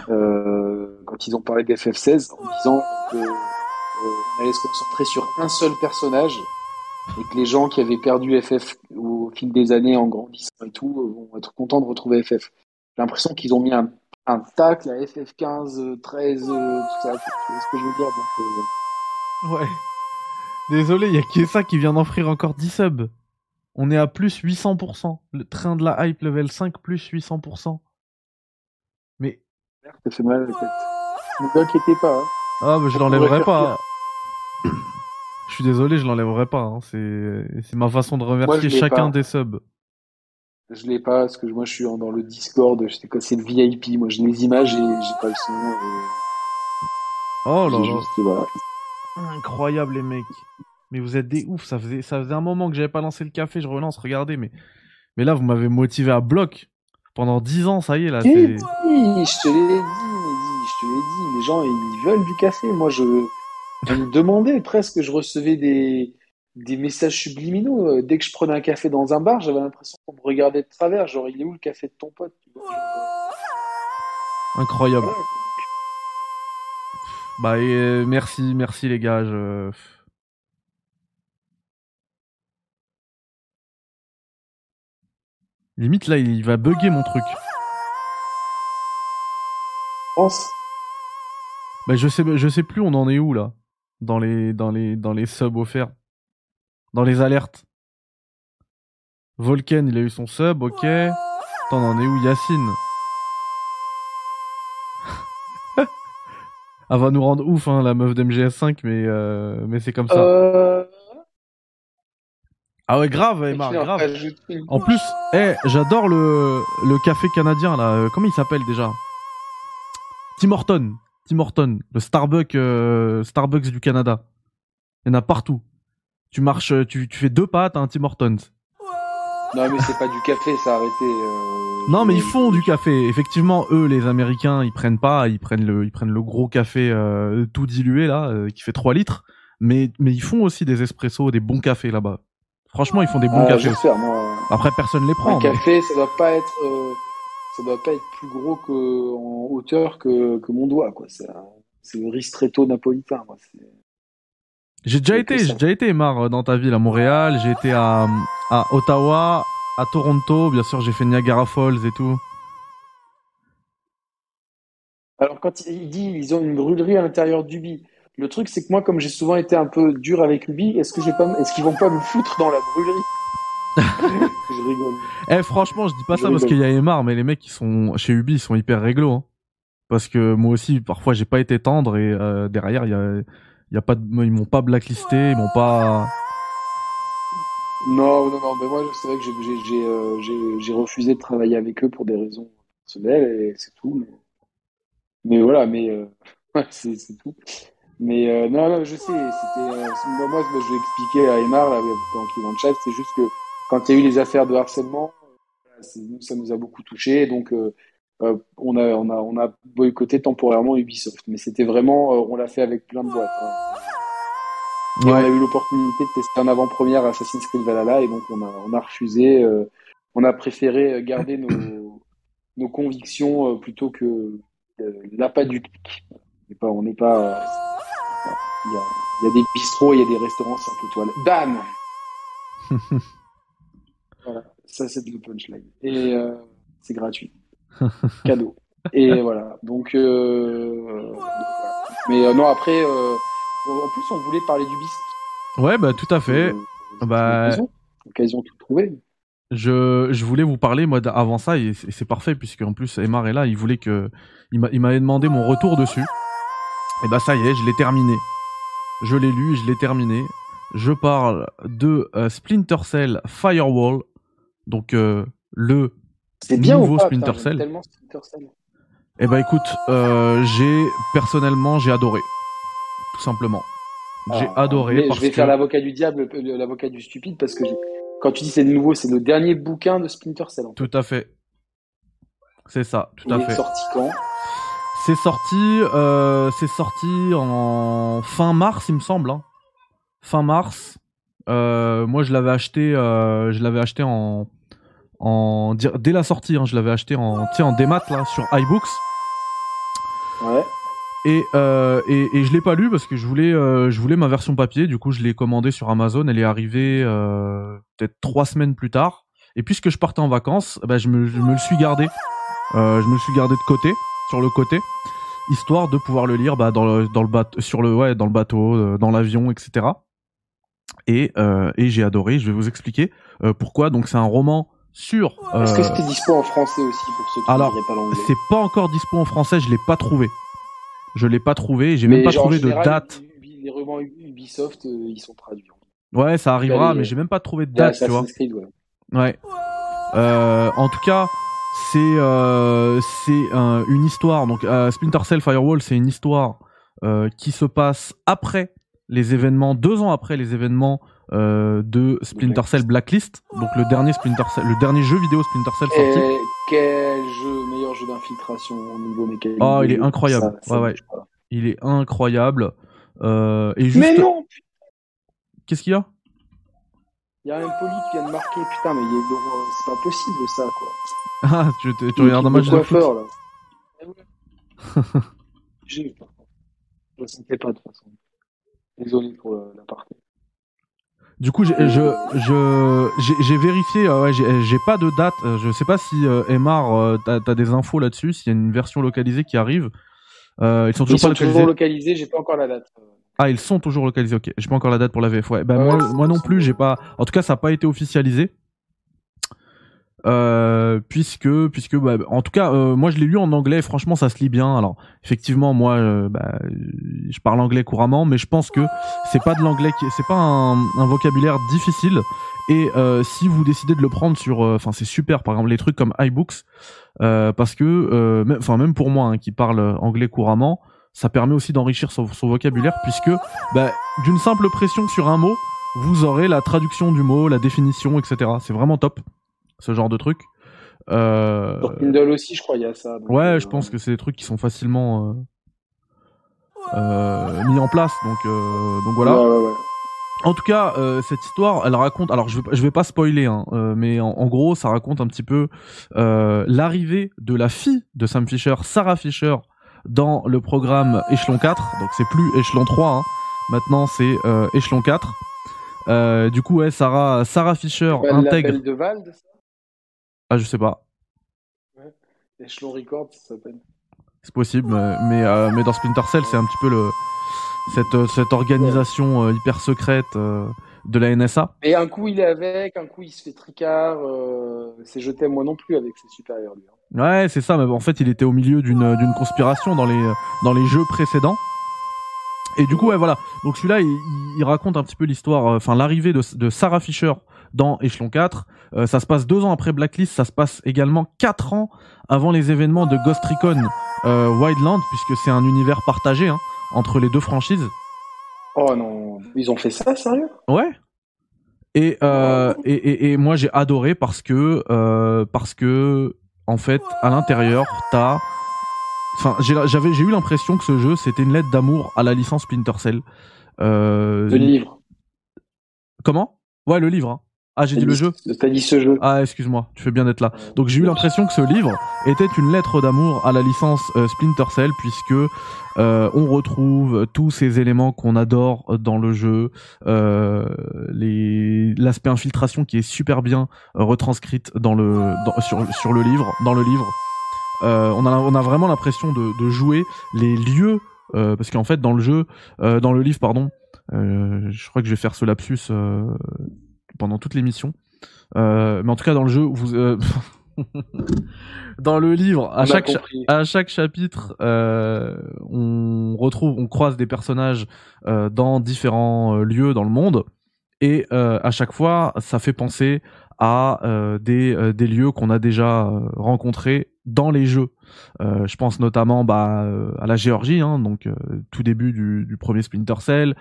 euh, quand ils ont parlé de FF16 en disant qu'on euh, allait se concentrer sur un seul personnage et que les gens qui avaient perdu FF au fil des années en grandissant et tout euh, vont être contents de retrouver FF. J'ai l'impression qu'ils ont mis un, un tacle à FF15, 13, tout ça, tu ce que je veux dire donc, euh... Ouais. Désolé, il y a qui est ça qui vient d'offrir encore 10 subs. On est à plus 800%. Le train de la hype level 5 plus 800%. Mais. Merde, ça fait mal à la tête. Ne vous inquiétez pas. Hein. Ah, mais je l'enlèverai pas. Je suis désolé, je l'enlèverai pas. Hein. C'est ma façon de remercier chacun des subs. Je l'ai pas parce que moi je suis dans le Discord. Je sais quoi, c'est le VIP. Moi j'ai les images et j'ai pas le son. Oh là là. Incroyable les mecs. Mais vous êtes des ouf. Ça faisait ça faisait un moment que j'avais pas lancé le café. Je relance. Regardez, mais mais là vous m'avez motivé à bloc pendant 10 ans. Ça y est là. je te l'ai dit, je te l'ai dit. Je te l'ai dit. Les gens ils veulent du café. Moi je Elle me demandait presque, je recevais des, des messages subliminaux. Euh, Dès que je prenais un café dans un bar, j'avais l'impression qu'on me regardait de travers. Genre, il est où le café de ton pote tu vois, genre, Incroyable. Bah et, euh, merci, merci les gars. je- Limite là, il va bugger mon truc. Je pense. Bah je sais, je sais plus, on en est où là Dans les, dans les, dans les subs offerts, dans les alertes. Volken, il a eu son sub, ok. Attends, on en est où Yacine [laughs] Elle va nous rendre ouf, hein, la meuf d'MGS5, mais, euh, mais c'est comme ça. Euh... Ah ouais, grave, Emma, grave. En plus, eh, j'adore le, le café canadien là. Euh, Comment il s'appelle déjà? Tim Horton. Tim Horton, le Starbucks, euh, Starbucks du Canada. Il y en a partout. Tu marches, tu, tu fais deux pas, t'as un Tim Hortons. Non, mais c'est pas du café, ça a arrêté. euh, Non, mais ils font du café. Effectivement, eux, les Américains, ils prennent pas, ils prennent le, ils prennent le gros café euh, tout dilué là, euh, qui fait 3 litres. Mais, mais ils font aussi des espressos, des bons cafés là-bas. Franchement, ils font des bons cafés. moi. Après, personne les prend. Un mais- café, ça doit pas être, euh, ça doit pas être plus gros que en hauteur que, que mon doigt, quoi. C'est un- c'est le ristretto napolitain. C'est- J'ai déjà été, j'ai déjà été Mar dans ta ville à Montréal, j'ai été à, à Ottawa, à Toronto, bien sûr j'ai fait Niagara Falls et tout. Alors quand il dit ils ont une brûlerie à l'intérieur d'Ubi, le truc c'est que moi comme j'ai souvent été un peu dur avec Ubi, est-ce que j'ai pas, est-ce qu'ils vont pas me foutre dans la brûlerie? [laughs] Je rigole. Eh franchement je dis pas Je ça parce qu'il y a Emar, mais les mecs qui sont chez Ubi ils sont hyper réglo. Hein. Parce que moi aussi parfois j'ai pas été tendre et euh, derrière il y a, y a pas ils m'ont pas blacklisté, ils m'ont pas. Non, non, non, mais moi c'est vrai que j'ai euh, refusé de travailler avec eux pour des raisons personnelles et c'est tout. Mais, voilà, mais euh, [laughs] c'est tout. Mais euh, non, non, je sais, c'était moi, moi je l'ai expliqué à Emar là, pendant qu'il est dans le chat, c'est juste que quand il y a eu les affaires de harcèlement, ça nous a beaucoup touché, donc euh, on a on a on a boycotté temporairement Ubisoft, mais c'était vraiment euh, on l'a fait avec plein de boîtes. hein. Et on a eu l'opportunité de tester en avant-première Assassin's Creed Valhalla et donc on a, on a refusé, euh, on a préféré garder nos, [coughs] nos convictions plutôt que l'appât du clic. On n'est pas, il y a, il y a des bistrots, il y a des restaurants 5 étoiles. Bam! [laughs] Voilà, ça c'est de la punchline. Et c'est gratuit. [laughs] Cadeau. Et voilà. Donc, euh, donc voilà. Mais euh, non, après, euh, en plus, on voulait parler du bis. Ouais bah tout à fait. Euh, Bah- Occasion, occasion tout trouver. Je, je voulais vous parler moi avant ça et c'est parfait puisque en plus Emar est là, il voulait que il m'a- il m'avait demandé mon retour dessus. Et bah ça y est, je l'ai terminé. Je l'ai lu, je l'ai terminé. Je parle de euh, Splinter Cell Firewall, donc euh, le. C'est bien Nouveau ou pas Splinter Cell. tellement Splinter Cell. Eh bah écoute, euh, j'ai personnellement j'ai adoré, tout simplement. J'ai Ah, adoré mais parce je vais que faire l'avocat du diable, euh, l'avocat du stupide, parce que quand tu dis c'est nouveau, c'est le dernier bouquin de Splinter Cell. En fait. tout à fait, c'est ça, tout Il à est fait. sorti quand? C'est sorti, euh, c'est sorti en fin mars, il me semble. hein. Fin mars. Euh, moi, je l'avais acheté, je l'avais acheté en, en dès la sortie. hein, je l'avais acheté en, sais, en démat là sur iBooks. Ouais. Et, euh, et, et je l'ai pas lu parce que je voulais, euh, je voulais ma version papier. Du coup, je l'ai commandé sur Amazon. Elle est arrivée euh, peut-être trois semaines plus tard. Et puisque je partais en vacances, bah, je, me, je me le suis gardé. Euh, je me le suis gardé de côté, sur le côté, histoire de pouvoir le lire bah, dans le, dans le bateau, sur le, ouais, dans le bateau, dans l'avion, etc. Et, et j'ai adoré. Je vais vous expliquer pourquoi. Donc, c'est un roman sur. Est-ce que euh, c'était dispo en français aussi pour ceux qui ne alors, pas l'anglais c'est pas encore dispo en français. Je l'ai pas trouvé. Je l'ai pas trouvé. J'ai Mais même pas genre, en trouvé de général, date. Ubi- Les romans Ubisoft, euh, ils sont traduits. Ouais, ça arrivera, mais j'ai même pas trouvé de date, tu vois. Creed, ouais. Ouais. Euh, en tout cas, c'est euh, c'est un- une histoire. Donc, euh, Splinter Cell Firewall, c'est une histoire euh, qui se passe après les événements, deux ans après les événements euh, de Splinter Cell Blacklist. Donc, le dernier Splinter Cell, le dernier jeu vidéo Splinter Cell sorti. Et quel jeu, meilleur jeu d'infiltration au niveau mécanique Oh, de il est incroyable. Ça, ça Ouais, ouais. Il est incroyable. Euh, et juste... Mais non Qu'est-ce qu'il y a? Il y a un poli qui vient de marquer, putain, mais il c'est pas possible ça, quoi. [laughs] Ah, tu, tu- tu regardes un match de foot coiffeur, là. Par [laughs] contre. Je le sentais pas, de toute façon. Désolé pour la partie. Du coup, j'ai je, je, vérifié, euh, ouais, j'ai pas de date. euh, Je sais pas si euh, Emar, euh, t'as t'as des infos là-dessus, s'il y a une version localisée qui arrive. Euh, ils sont toujours Ils pas sont localisés. toujours localisés, j'ai pas encore la date. Ah, ils sont toujours localisés. Ok, j'ai pas encore la date pour la VF. Ouais, bah moi, moi non plus, j'ai pas. En tout cas, ça n'a pas été officialisé. Euh, puisque, puisque, bah, en tout cas, euh, moi je l'ai lu en anglais. Franchement, ça se lit bien. Alors, effectivement, moi, euh, bah, je parle anglais couramment, mais je pense que c'est pas de l'anglais c'est pas un, un vocabulaire difficile. Et euh, si vous décidez de le prendre sur, enfin, c'est super. Par exemple, les trucs comme iBooks, parce que, enfin, même pour moi hein, qui parle anglais couramment, ça permet aussi d'enrichir son, son vocabulaire, puisque bah, d'une simple pression sur un mot, vous aurez la traduction du mot, la définition, etc. C'est vraiment top, ce genre de truc. Euh, Sur Kindle aussi, je crois, il y a ça. donc, ouais, euh, je pense que c'est des trucs qui sont facilement euh, euh, mis en place, donc donc voilà. Ouais, ouais, ouais. En tout cas, cette histoire, elle raconte. Alors, je vais, je vais pas spoiler, hein, mais en, en gros, ça raconte un petit peu l'arrivée de la fille de Sam Fisher, Sarah Fisher, dans le programme Échelon 4. Donc, c'est plus Échelon 3. hein. Maintenant, c'est Échelon 4. Euh, du coup, ouais, Sarah, Sarah Fisher intègre. de Ah, je sais pas. Echelon Records, ça s'appelle. C'est possible, mais euh, mais dans Splinter Cell, c'est un petit peu le cette euh, cette organisation euh, hyper secrète euh, de la NSA. Et un coup, il est avec, un coup, il se fait tricard. Euh... C'est je t'aime moi non plus avec ses supérieurs, lui. hein. Ouais, c'est ça. Mais en fait, il était au milieu d'une d'une conspiration dans les dans les jeux précédents. Et du coup, ouais, voilà. Donc celui-là, il, raconte un petit peu l'histoire, enfin l'arrivée de, de Sarah Fisher dans Échelon 4. Euh, ça se passe deux ans après Blacklist. Ça se passe également quatre ans avant les événements de Ghost Recon euh, Wildland, puisque c'est un univers partagé hein, entre les deux franchises. Oh non, ils ont fait ça, sérieux? Ouais. Et, euh, et, et, et moi j'ai adoré parce que euh, parce que en fait à l'intérieur t'as enfin j'avais j'ai eu l'impression que ce jeu c'était une lettre d'amour à la licence Splinter Cell. Euh, Le livre. Comment? Ouais le livre. hein. Ah j'ai dit le jeu. T'as dit ce jeu. Ah excuse-moi tu fais bien d'être là. Donc j'ai eu l'impression que ce livre était une lettre d'amour à la licence euh, Splinter Cell puisque euh, on retrouve tous ces éléments qu'on adore dans le jeu, euh, l'aspect infiltration qui est super bien euh, retranscrite dans le dans- sur sur le livre, dans le livre. On a on a vraiment l'impression de, de jouer les lieux parce qu'en fait dans le jeu, dans le livre pardon, je crois que je vais faire ce lapsus pendant toute l'émission. Euh, mais en tout cas dans le jeu vous euh, [laughs] dans le livre à chaque à chaque chapitre, euh, on retrouve, on croise des personnages euh, dans différents euh, lieux dans le monde, et à chaque fois, ça fait penser à des, des lieux qu'on a déjà rencontrés dans les jeux. Je pense notamment bah, à la Géorgie, hein, donc tout début du, du premier Splinter Cell,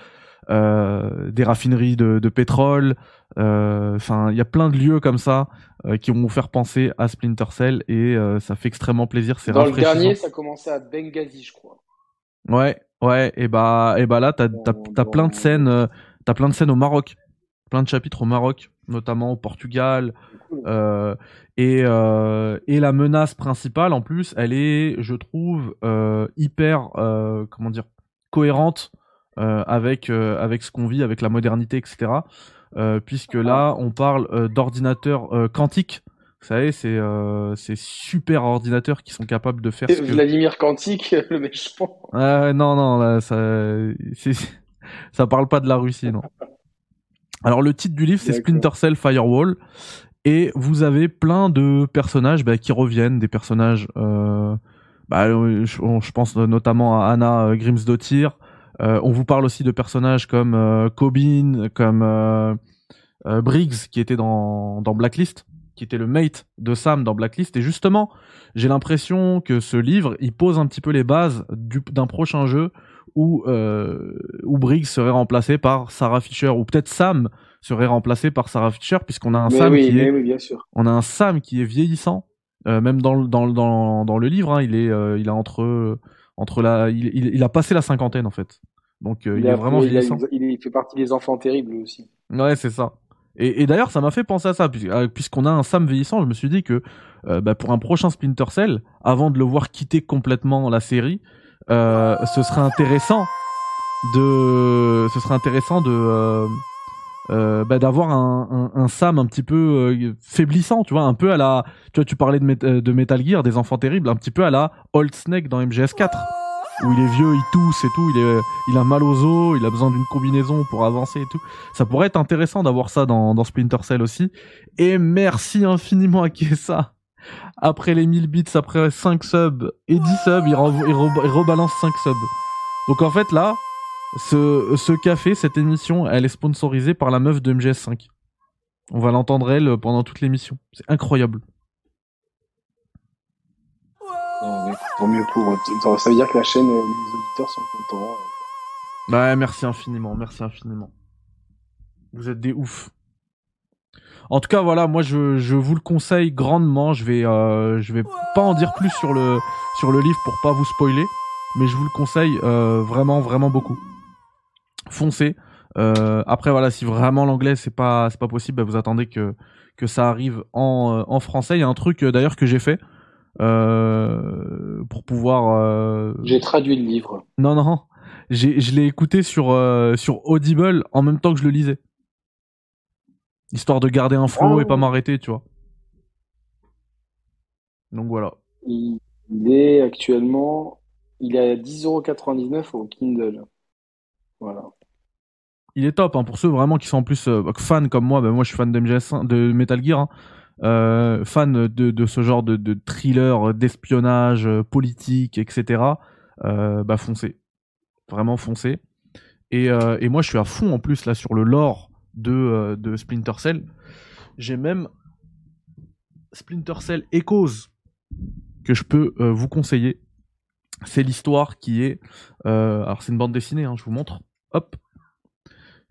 des raffineries de, de pétrole. euh, Enfin, il y a plein de lieux comme ça euh, qui vont vous faire penser à Splinter Cell et euh, ça fait extrêmement plaisir. C'est Dans le dernier, ça commençait à Benghazi, je crois. Ouais, ouais, et bah, et bah là, t'as, t'as, t'as plein de scènes, euh, t'as plein de scènes au Maroc, plein de chapitres au Maroc, notamment au Portugal, euh, et euh, et la menace principale en plus, elle est, je trouve, euh, hyper, euh, comment dire, cohérente euh, avec euh, avec ce qu'on vit, avec la modernité, etc. Euh, puisque là, on parle euh, d'ordinateurs euh, quantiques. Vous savez, c'est euh, ces super ordinateurs qui sont capables de faire ce que Vladimir Kantik, [laughs] le méchant. euh, non, non, là, ça, ça parle pas de la Russie, non. Alors, le titre du livre, c'est. Splinter Cell Firewall. Et vous avez plein de personnages bah, qui reviennent, des personnages. Euh, bah, euh, je, pense notamment à Anna euh, Grimsdottir. Euh, on vous parle aussi de personnages comme euh, Cobbin, comme euh, Briggs, qui était dans, dans Blacklist, qui était le mate de Sam dans Blacklist. Et justement, j'ai l'impression que ce livre, il pose un petit peu les bases du- d'un prochain jeu où, euh, où Briggs serait remplacé par Sarah Fisher, ou peut-être Sam serait remplacé par Sarah Fisher, puisqu'on a un Mais Sam oui, qui est oui, bien sûr. on a un Sam qui est vieillissant, euh, même dans le dans le- dans, dans le livre, hein, il est euh, il a entre entre la il, il, il a passé la cinquantaine en fait. Donc il, est vraiment vieillissant. Il, fait partie des enfants terribles aussi. Ouais, c'est ça. Et, d'ailleurs, ça m'a fait penser à ça, puisqu'on a un Sam vieillissant, je me suis dit que bah, pour un prochain Splinter Cell, avant de le voir quitter complètement la série, ce serait intéressant de, ce serait intéressant de euh, bah, d'avoir un, un, Sam un petit peu euh, faiblissant, tu vois, un peu à la, tu vois, tu parlais de, euh, de, Metal Gear, des enfants terribles, un petit peu à la Old Snake dans MGS4, où il est vieux, il tousse et tout, il est, il a mal aux os, il a besoin d'une combinaison pour avancer et tout. Ça pourrait être intéressant d'avoir ça dans, dans Splinter Cell aussi. Et merci infiniment à Kessa. Après les 1000 bits, après 5 subs et 10 subs, il, il rebalance 5 subs. Donc en fait là, ce, ce café, cette émission, elle est sponsorisée par la meuf de MGS5. On va l'entendre elle pendant toute l'émission. C'est incroyable. Tant mieux pour. Ça veut dire que la chaîne, les auditeurs sont contents. Bah, merci infiniment, merci infiniment. Vous êtes des oufs. En tout cas, voilà, moi je, je vous le conseille grandement. Je vais, euh, je vais pas en dire plus sur le, sur le livre pour pas vous spoiler, mais je vous le conseille euh, vraiment, vraiment beaucoup foncez. Euh, après voilà, si vraiment l'anglais c'est pas pas possible, bah, vous attendez que que ça arrive en, euh, en français. Il y a un truc euh, d'ailleurs que j'ai fait pour pouvoir. J'ai traduit le livre. Non non, je l'ai écouté sur sur Audible en même temps que je le lisais, histoire de garder un flow et pas ah. m'arrêter, tu vois. Donc voilà. Il est actuellement, il est à 10,99€ au Kindle. Voilà il est top hein, pour ceux vraiment qui sont en plus euh, fans comme moi. Ben moi, je suis fan de de Metal Gear, hein. Euh, fan de, ce genre de, thriller d'espionnage euh, politique, etc. bah foncez, vraiment foncez. Et, moi, je suis à fond en plus là sur le lore de, de Splinter Cell. J'ai même Splinter Cell Echoes que je peux vous conseiller. C'est l'histoire qui est. alors, c'est une bande dessinée, hein, je vous montre. Hop,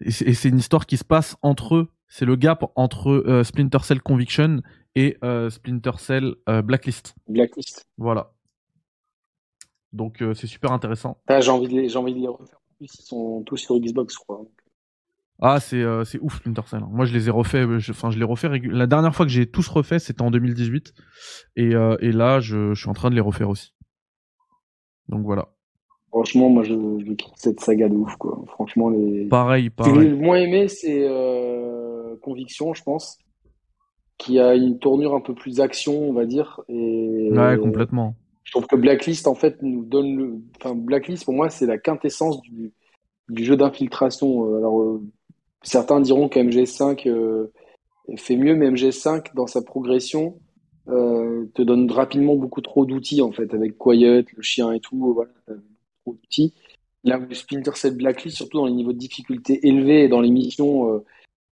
et c'est une histoire qui se passe entre. C'est le gap entre euh, Splinter Cell Conviction et euh, Splinter Cell euh, Blacklist. Blacklist. Voilà. Donc c'est super intéressant. Ah, j'ai envie, de les, envie de les refaire. Ils sont tous sur Xbox, je crois. Ah, c'est ouf Splinter Cell. Moi, je les ai refaits. Enfin, je, les refais. La dernière fois que j'ai tous refait, c'était en 2018. Et, et là, je, je suis en train de les refaire aussi. Donc voilà. Franchement, moi, je, je cette saga de ouf, quoi. Franchement, les. Pareil, pareil. Le moins aimé, c'est Conviction, je pense, qui a une tournure un peu plus action, on va dire. Et ouais, complètement. Je trouve que Blacklist, en fait, nous donne le. Enfin, Blacklist, pour moi, c'est la quintessence du, du jeu d'infiltration. Alors, euh, certains diront qu'MG5 euh, fait mieux, mais MG5, dans sa progression, euh, te donne rapidement beaucoup trop d'outils, en fait, avec Quiet, le chien et tout. Voilà, d'outils. Là où Splinter Cell Blacklist, surtout dans les niveaux de difficulté élevés et dans les missions euh,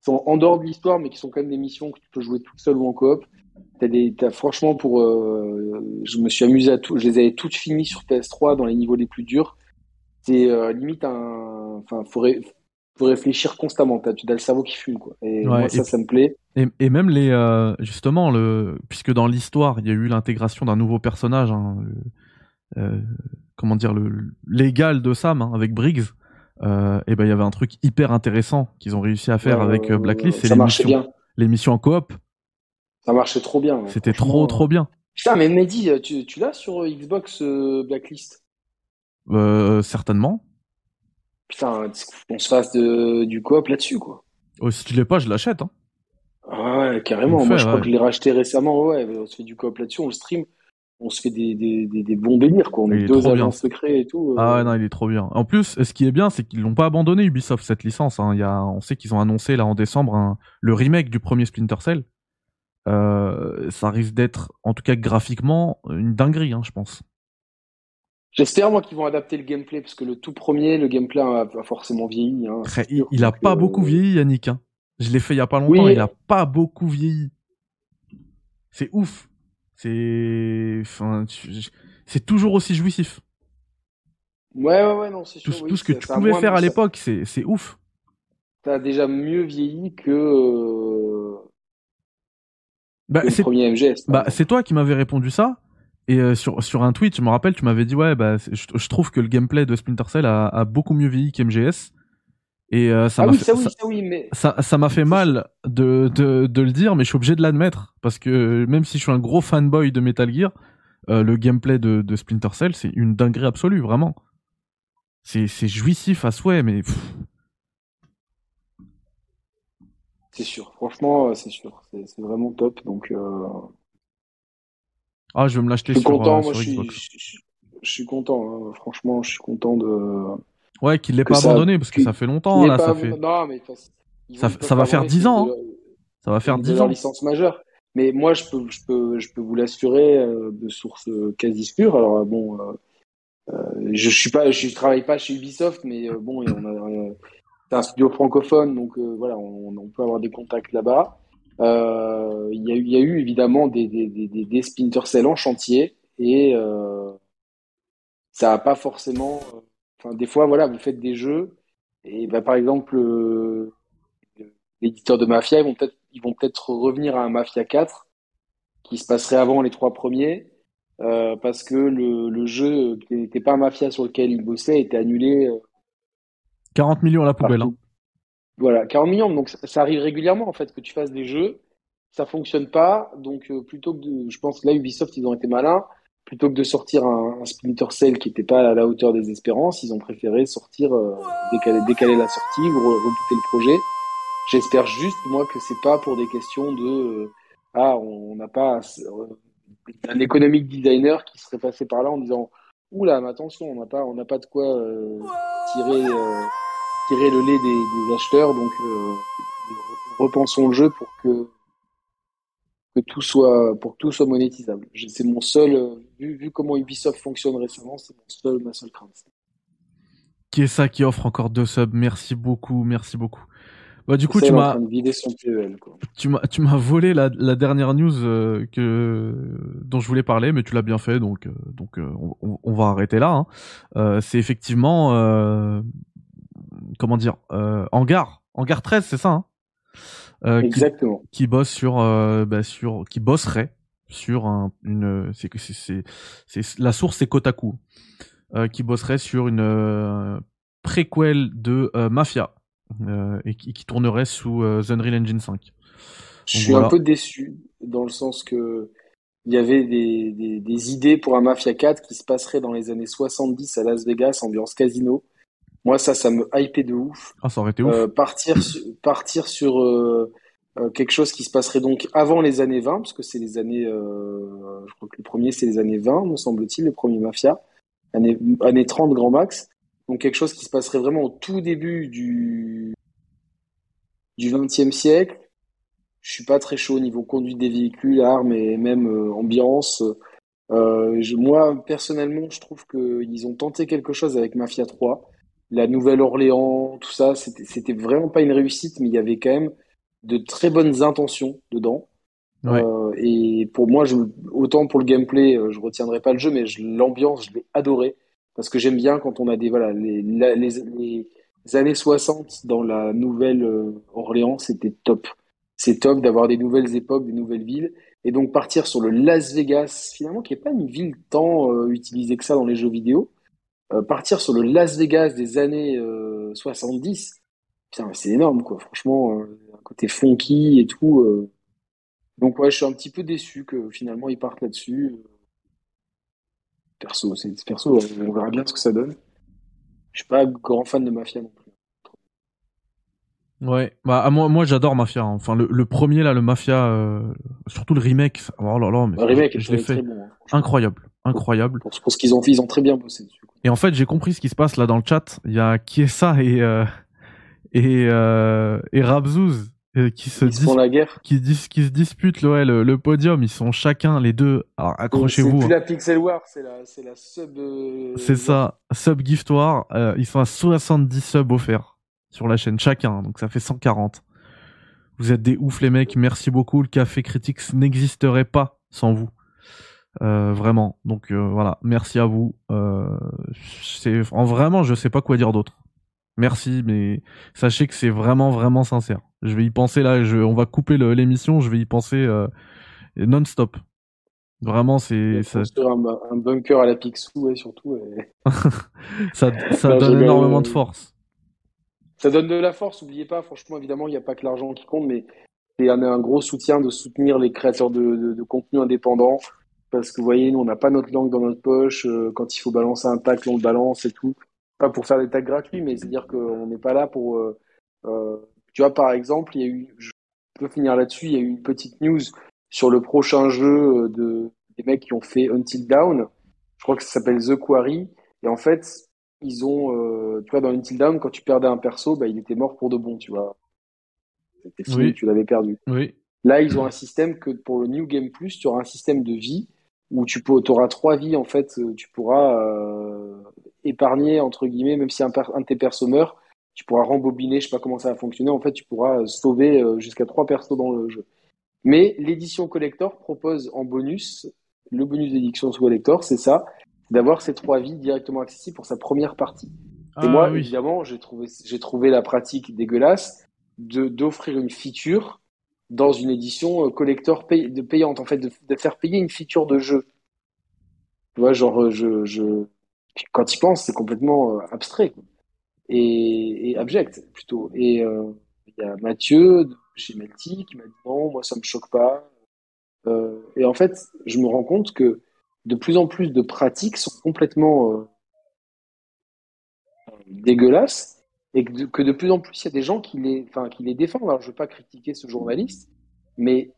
sont en dehors de l'histoire, mais qui sont quand même des missions que tu peux jouer tout seul ou en coop. T'as des, as, franchement, pour, euh, je me suis amusé à tout, je les avais toutes finies sur PS3 dans les niveaux les plus durs. C'est euh, limite un, enfin, faut, faut réfléchir constamment. T'as, tu as le cerveau qui fume, quoi. Et moi, ça, ça me plaît. Et, et même les, justement, le, puisque dans l'histoire, il y a eu l'intégration d'un nouveau personnage, hein, euh, comment dire, le légal de Sam hein, avec Briggs. Euh, et ben il y avait un truc hyper intéressant qu'ils ont réussi à faire avec euh, Blacklist, c'est les missions, en coop. Ça marchait trop bien. C'était trop trop bien. Putain, mais Mehdi, tu, tu l'as sur Xbox Blacklist? Certainement. Putain, on se fasse de, du coop là-dessus, quoi. Oh, si tu l'as pas, je l'achète. Hein. ouais, carrément. Moi, je crois que je l'ai racheté récemment. Ouais, on se fait du coop là-dessus, on le stream on se fait des, des, des, bons délires, quoi. On est deux agents secrets et tout. Euh. Ah ouais, non, il est trop bien. En plus, ce qui est bien, c'est qu'ils l'ont pas abandonné, Ubisoft, cette licence. Hein. Il y a, on sait qu'ils ont annoncé, là, en décembre, le remake du premier Splinter Cell. Euh, ça risque d'être, en tout cas graphiquement, une dinguerie, hein, je pense. J'espère, moi, qu'ils vont adapter le gameplay, parce que le tout premier, le gameplay a, forcément vieilli. Hein. il, a pas beaucoup vieilli, Yannick. Hein. Je l'ai fait il y a pas longtemps, il a pas beaucoup vieilli. C'est ouf. C'est, enfin, c'est toujours aussi jouissif. Ouais, ouais, ouais, non, c'est sûr. Tout, ce que tu pouvais faire à l'époque, c'est, c'est ouf. T'as déjà mieux vieilli que, euh, bah, le premier MGS. Bah, c'est toi qui m'avais répondu ça. Et euh, sur sur un tweet, je me rappelle, tu m'avais dit ouais, bah je, je, trouve que le gameplay de Splinter Cell a, a beaucoup mieux vieilli qu'MGS. Et euh, ça ah m'a oui, fait, ça oui, ça, ça oui, mais ça, ça m'a fait mal de, de, de le dire, mais je suis obligé de l'admettre parce que même si je suis un gros fanboy de Metal Gear, euh, le gameplay de, de Splinter Cell, c'est une dinguerie absolue, vraiment. C'est c'est jouissif à souhait, mais pff, c'est sûr. Franchement, euh, c'est sûr. C'est c'est vraiment top. Donc, euh, ah, je vais me l'acheter je suis sur, content. Moi, sur je suis, Xbox. je, je- je suis content. hein. Franchement, je suis content de Ouais, qu'il l'ait pas ça, abandonné parce que ça fait longtemps là, ça fait Non, mais ça, va faire abandonner, 10 c'est ans, hein. Ça va faire une de 10 leurs ans. licences majeures. Mais moi, je peux, je peux, je peux vous l'assurer euh, de sources euh, quasi sûres. Alors euh, bon, euh, je suis pas, je travaille pas chez Ubisoft, mais euh, bon, et on a, c'est un studio francophone, donc voilà, on, on peut avoir des contacts là-bas. Il y a eu, il y a eu évidemment des, des, des, des, des Splinter Cell en chantier et ça a pas forcément. Euh, Enfin, des fois, voilà, vous faites des jeux et bah, par exemple, euh, l'éditeur de Mafia, ils vont peut-être, ils vont peut-être revenir à un Mafia 4 qui se passerait avant les trois premiers. euh, parce que le, le jeu qui n'était pas un Mafia sur lequel il bossait était annulé euh, 40 millions à la poubelle. Hein. Voilà, 40 millions. Donc ça, ça arrive régulièrement en fait que tu fasses des jeux, ça fonctionne pas. Donc euh, plutôt que de, je pense que là Ubisoft ils ont été malins. Plutôt que de sortir un, un Splinter Cell qui n'était pas à la hauteur des espérances, ils ont préféré sortir euh, décaler, décaler la sortie ou re- rebooter le projet. J'espère juste moi que c'est pas pour des questions de euh, ah on n'a pas euh, un économic designer qui serait passé par là en disant oula mais attention on n'a pas on n'a pas de quoi euh, tirer euh, tirer le lait des, des acheteurs donc euh, repensons le jeu pour que que tout soit pour que tout soit monétisable c'est mon seul euh, vu, vu comment Ubisoft fonctionne récemment c'est mon seul ma seule crainte Qui est ça qui offre encore deux subs? Merci beaucoup, merci beaucoup. Bah du coup, tu m'as quoi tu m'as tu m'as volé la, la dernière news euh, que dont je voulais parler, mais tu l'as bien fait, donc euh, donc euh, on, va arrêter là. Hein. C'est effectivement comment dire Hangar Hangar 13, c'est ça hein? Euh, qui, exactement qui bosse sur euh, bah, sur qui bosserait sur un, une c'est que c'est c'est la source c'est Kotaku euh, qui bosserait sur une préquel de Mafia et qui, qui tournerait sous The Unreal Engine 5. je suis voilà. un peu déçu dans le sens que il y avait des, des, des idées pour un Mafia 4 qui se passerait dans les années 70 à Las Vegas ambiance casino moi ça ça me hypait de ouf Ah ça aurait été ouf. Euh, partir, su- partir sur euh, euh, quelque chose qui se passerait donc avant les années 20, parce que c'est les années, je crois que le premier c'est les années 20, me semble-t-il, le premier Mafia, années, années 30 grand max. Donc quelque chose qui se passerait vraiment au tout début du, du 20e siècle. Je suis pas très chaud au niveau conduite des véhicules, armes et même ambiance. Je- moi, personnellement, je trouve qu'ils ont tenté quelque chose avec Mafia 3 la Nouvelle-Orléans, tout ça, c'était vraiment pas une réussite, mais il y avait quand même de très bonnes intentions dedans. Ouais. Euh, et pour moi, je, autant pour le gameplay, euh, je retiendrai pas le jeu, mais je- l'ambiance, je l'ai adoré parce que j'aime bien quand on a des voilà les, la- les, les années 60 dans la Nouvelle-Orléans, c'était top. C'est top d'avoir des nouvelles époques, des nouvelles villes, et donc partir sur le Las Vegas, finalement, qui est pas une ville tant euh, utilisée que ça dans les jeux vidéo. Euh, partir sur le Las Vegas des années euh, 70, putain, mais c'est énorme, quoi. Franchement, euh, un côté funky et tout. euh. Donc, ouais, je suis un petit peu déçu que finalement ils partent là-dessus. Perso, c'est perso, on verra bien ce que ça donne. Je suis pas grand fan de Mafia non plus. Ouais, bah moi, moi j'adore Mafia. hein. Enfin le, le premier là, le Mafia, euh, surtout le remake. Oh là là, mais remake je l'ai fait bon. hein, incroyable, incroyable. Pour ce qu'ils ont fait, ils ont très bien bossé dessus. Et en fait, j'ai compris ce qui se passe là dans le chat. Il y a Kiesa et euh, et euh, et Rabzouz euh, qui se Ils font la guerre. qui, dis- qui se disputent le, ouais, le, le podium. Ils sont chacun les deux. Alors C'est accrochez-vous. plus hein. la Pixel War, c'est la, c'est la sub. euh, C'est ça, sub gift war. ils sont à 70 subs offerts sur la chaîne chacun, donc ça fait 140. Vous êtes des ouf les mecs, merci beaucoup. Le café Critics n'existerait pas sans vous. Euh, vraiment. Donc euh, voilà, merci à vous. Euh, c'est en vraiment, je sais pas quoi dire d'autre. Merci, mais sachez que c'est vraiment vraiment sincère. Je vais y penser là. Je, on va couper l'émission. Je vais y penser non-stop. Vraiment, c'est. Ça... Un, un, bunker à la Picsou, ouais, surtout. [laughs] ça, ça donne énormément de force. Ça donne de la force, n'oubliez pas, franchement, évidemment, il n'y a pas que l'argent qui compte, mais c'est un, un, gros soutien de soutenir les créateurs de, de, de contenu indépendants. Parce que vous voyez, nous, on n'a pas notre langue dans notre poche. Euh, quand il faut balancer un tacle, on le balance et tout. Pas pour faire des tags gratuits, mais c'est-à-dire qu'on n'est pas là pour. Euh, euh, tu vois, par exemple, il y a eu. Je peux finir là-dessus. Il y a eu une petite news sur le prochain jeu de des mecs qui ont fait Until Down. Je crois que ça s'appelle The Quarry. Et en fait, ils ont, euh, tu vois, dans Until Down, quand tu perdais un perso, bah, il était mort pour de bon, tu vois. C'était fini, tu l'avais perdu. Oui. Là, ils ont un système que pour le New Game Plus, tu auras un système de vie où tu peux, auras trois vies, en fait, tu pourras euh, épargner, entre guillemets, même si un, un de tes persos meurt, tu pourras rembobiner, je sais pas comment ça va fonctionner, en fait, tu pourras sauver euh, jusqu'à trois persos dans le jeu. Mais l'édition collector propose en bonus, le bonus d'édition collector, c'est ça, d'avoir ces trois vies directement accessibles pour sa première partie. et ah moi, évidemment, j'ai trouvé, j'ai trouvé la pratique dégueulasse de d'offrir une feature dans une édition euh, collector de payante, en fait, de, faire payer une feature de jeu. Tu vois, genre, euh, je, quand il pense, c'est complètement euh, abstrait Et, abject plutôt. Et il y a Mathieu chez Melty qui m'a dit non, moi ça me choque pas. et en fait, je me rends compte que de plus en plus de pratiques sont complètement dégueulasses et que de, plus en plus il y a des gens qui les, enfin, qui les défendent. Alors je ne veux pas critiquer ce journaliste, mais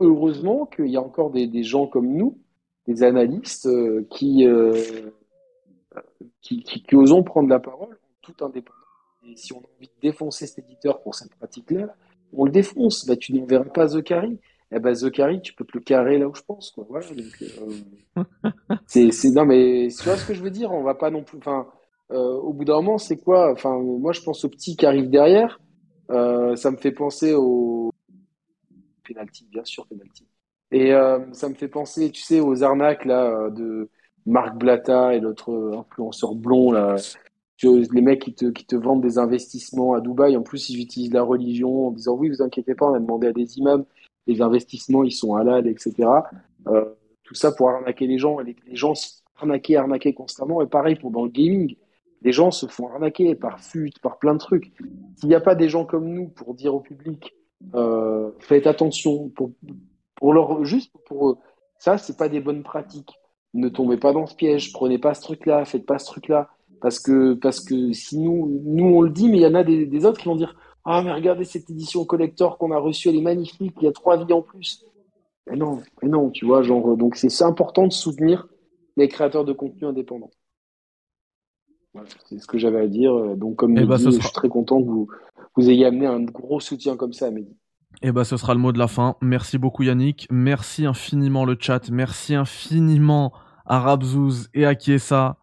heureusement qu'il y a encore des, des, gens comme nous, des analystes, euh, qui, euh, qui, qui, qui, osons prendre la parole en toute indépendance. Et si on a envie de défoncer cet éditeur pour cette pratique-là, on le défonce. Bah, tu n'enverras pas Zachary eh ben Zachary, tu peux te le carrer là où je pense, quoi. Voilà, donc, euh, [laughs] c'est, c'est, non, mais tu vois ce que je veux dire? On va pas non plus. Enfin, au bout d'un moment, c'est quoi? Enfin, moi, je pense au petit qui arrive derrière. Euh, ça me fait penser au penalty, bien sûr, penalty. Et euh, ça me fait penser, tu sais, aux arnaques là de Marc Blata et l'autre influenceur blond là. Les mecs qui te, qui te vendent des investissements à Dubaï, en plus ils utilisent la religion en disant oui, vous inquiétez pas, on a demandé à des imams les investissements ils sont halal, etc. Euh, tout ça pour arnaquer les gens. Les, les gens arnaquer, arnaquer constamment. Et pareil pour dans le gaming, les gens se font arnaquer par FUT, par plein de trucs. S'il n'y a pas des gens comme nous pour dire au public, euh, faites attention, pour, leur juste pour ça, c'est pas des bonnes pratiques. Ne tombez pas dans ce piège, prenez pas ce truc-là, faites pas ce truc-là, parce que parce que si nous nous on le dit, mais il y en a des, des autres qui vont dire ah, mais regardez cette édition collector qu'on a reçue, elle est magnifique, il y a trois vies en plus. Mais non, mais non, tu vois, genre, donc c'est important de soutenir les créateurs de contenu indépendants. C'est ce que j'avais à dire. Donc, comme eh bah, je suis très content que vous, vous ayez amené un gros soutien comme ça à Mehdi. Et eh bah, ce sera le mot de la fin. Merci beaucoup, Yannick. Merci infiniment le chat. Merci infiniment à Rabzouz et à Kiesa.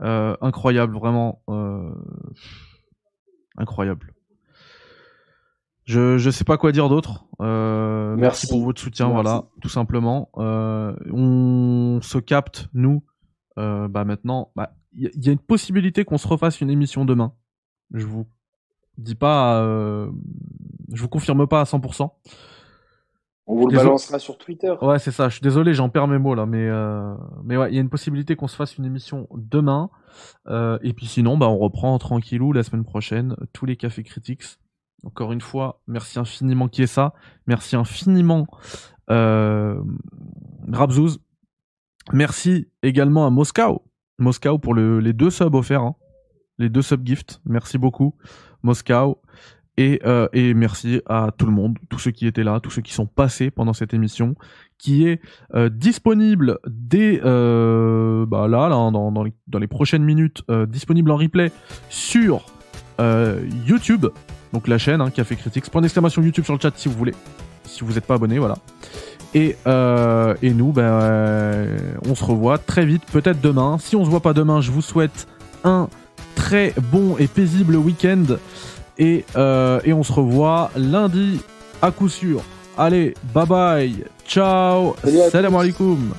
Euh, incroyable, vraiment. Euh... Incroyable. Je je sais pas quoi dire d'autre. Euh, merci. pour votre soutien, voilà, tout simplement. Euh, on se capte nous. Euh, bah maintenant, bah il y, a une possibilité qu'on se refasse une émission demain. Je vous dis pas, euh, je vous confirme pas à 100%. On vous le balancera sur Twitter. Ouais, c'est ça. Je suis désolé, j'en perds mes mots là, mais euh, mais ouais, il y a une possibilité qu'on se fasse une émission demain. Euh, et puis sinon, bah on reprend tranquillou la semaine prochaine tous les cafés critiques. Encore une fois, merci infiniment qui est ça. Merci infiniment euh, Rabzouz. Merci également à Moscow. Moscow pour les deux subs offerts. Hein. Les deux subs gifts. Merci beaucoup, Moscow. Et, euh, et, merci à tout le monde, tous ceux qui étaient là, tous ceux qui sont passés pendant cette émission, qui est euh, disponible dès euh, bah là, là dans, dans, les, prochaines minutes, disponible en replay sur YouTube donc la chaîne, hein, Café Critiques. Point d'exclamation YouTube sur le chat si vous voulez. Si vous n'êtes pas abonné, voilà. Et, euh, et nous, ben, euh, on se revoit très vite, peut-être demain. Si on se voit pas demain, je vous souhaite un très bon et paisible week-end. Et, euh, et on se revoit lundi à coup sûr. Allez, bye bye, ciao, salam alaikum.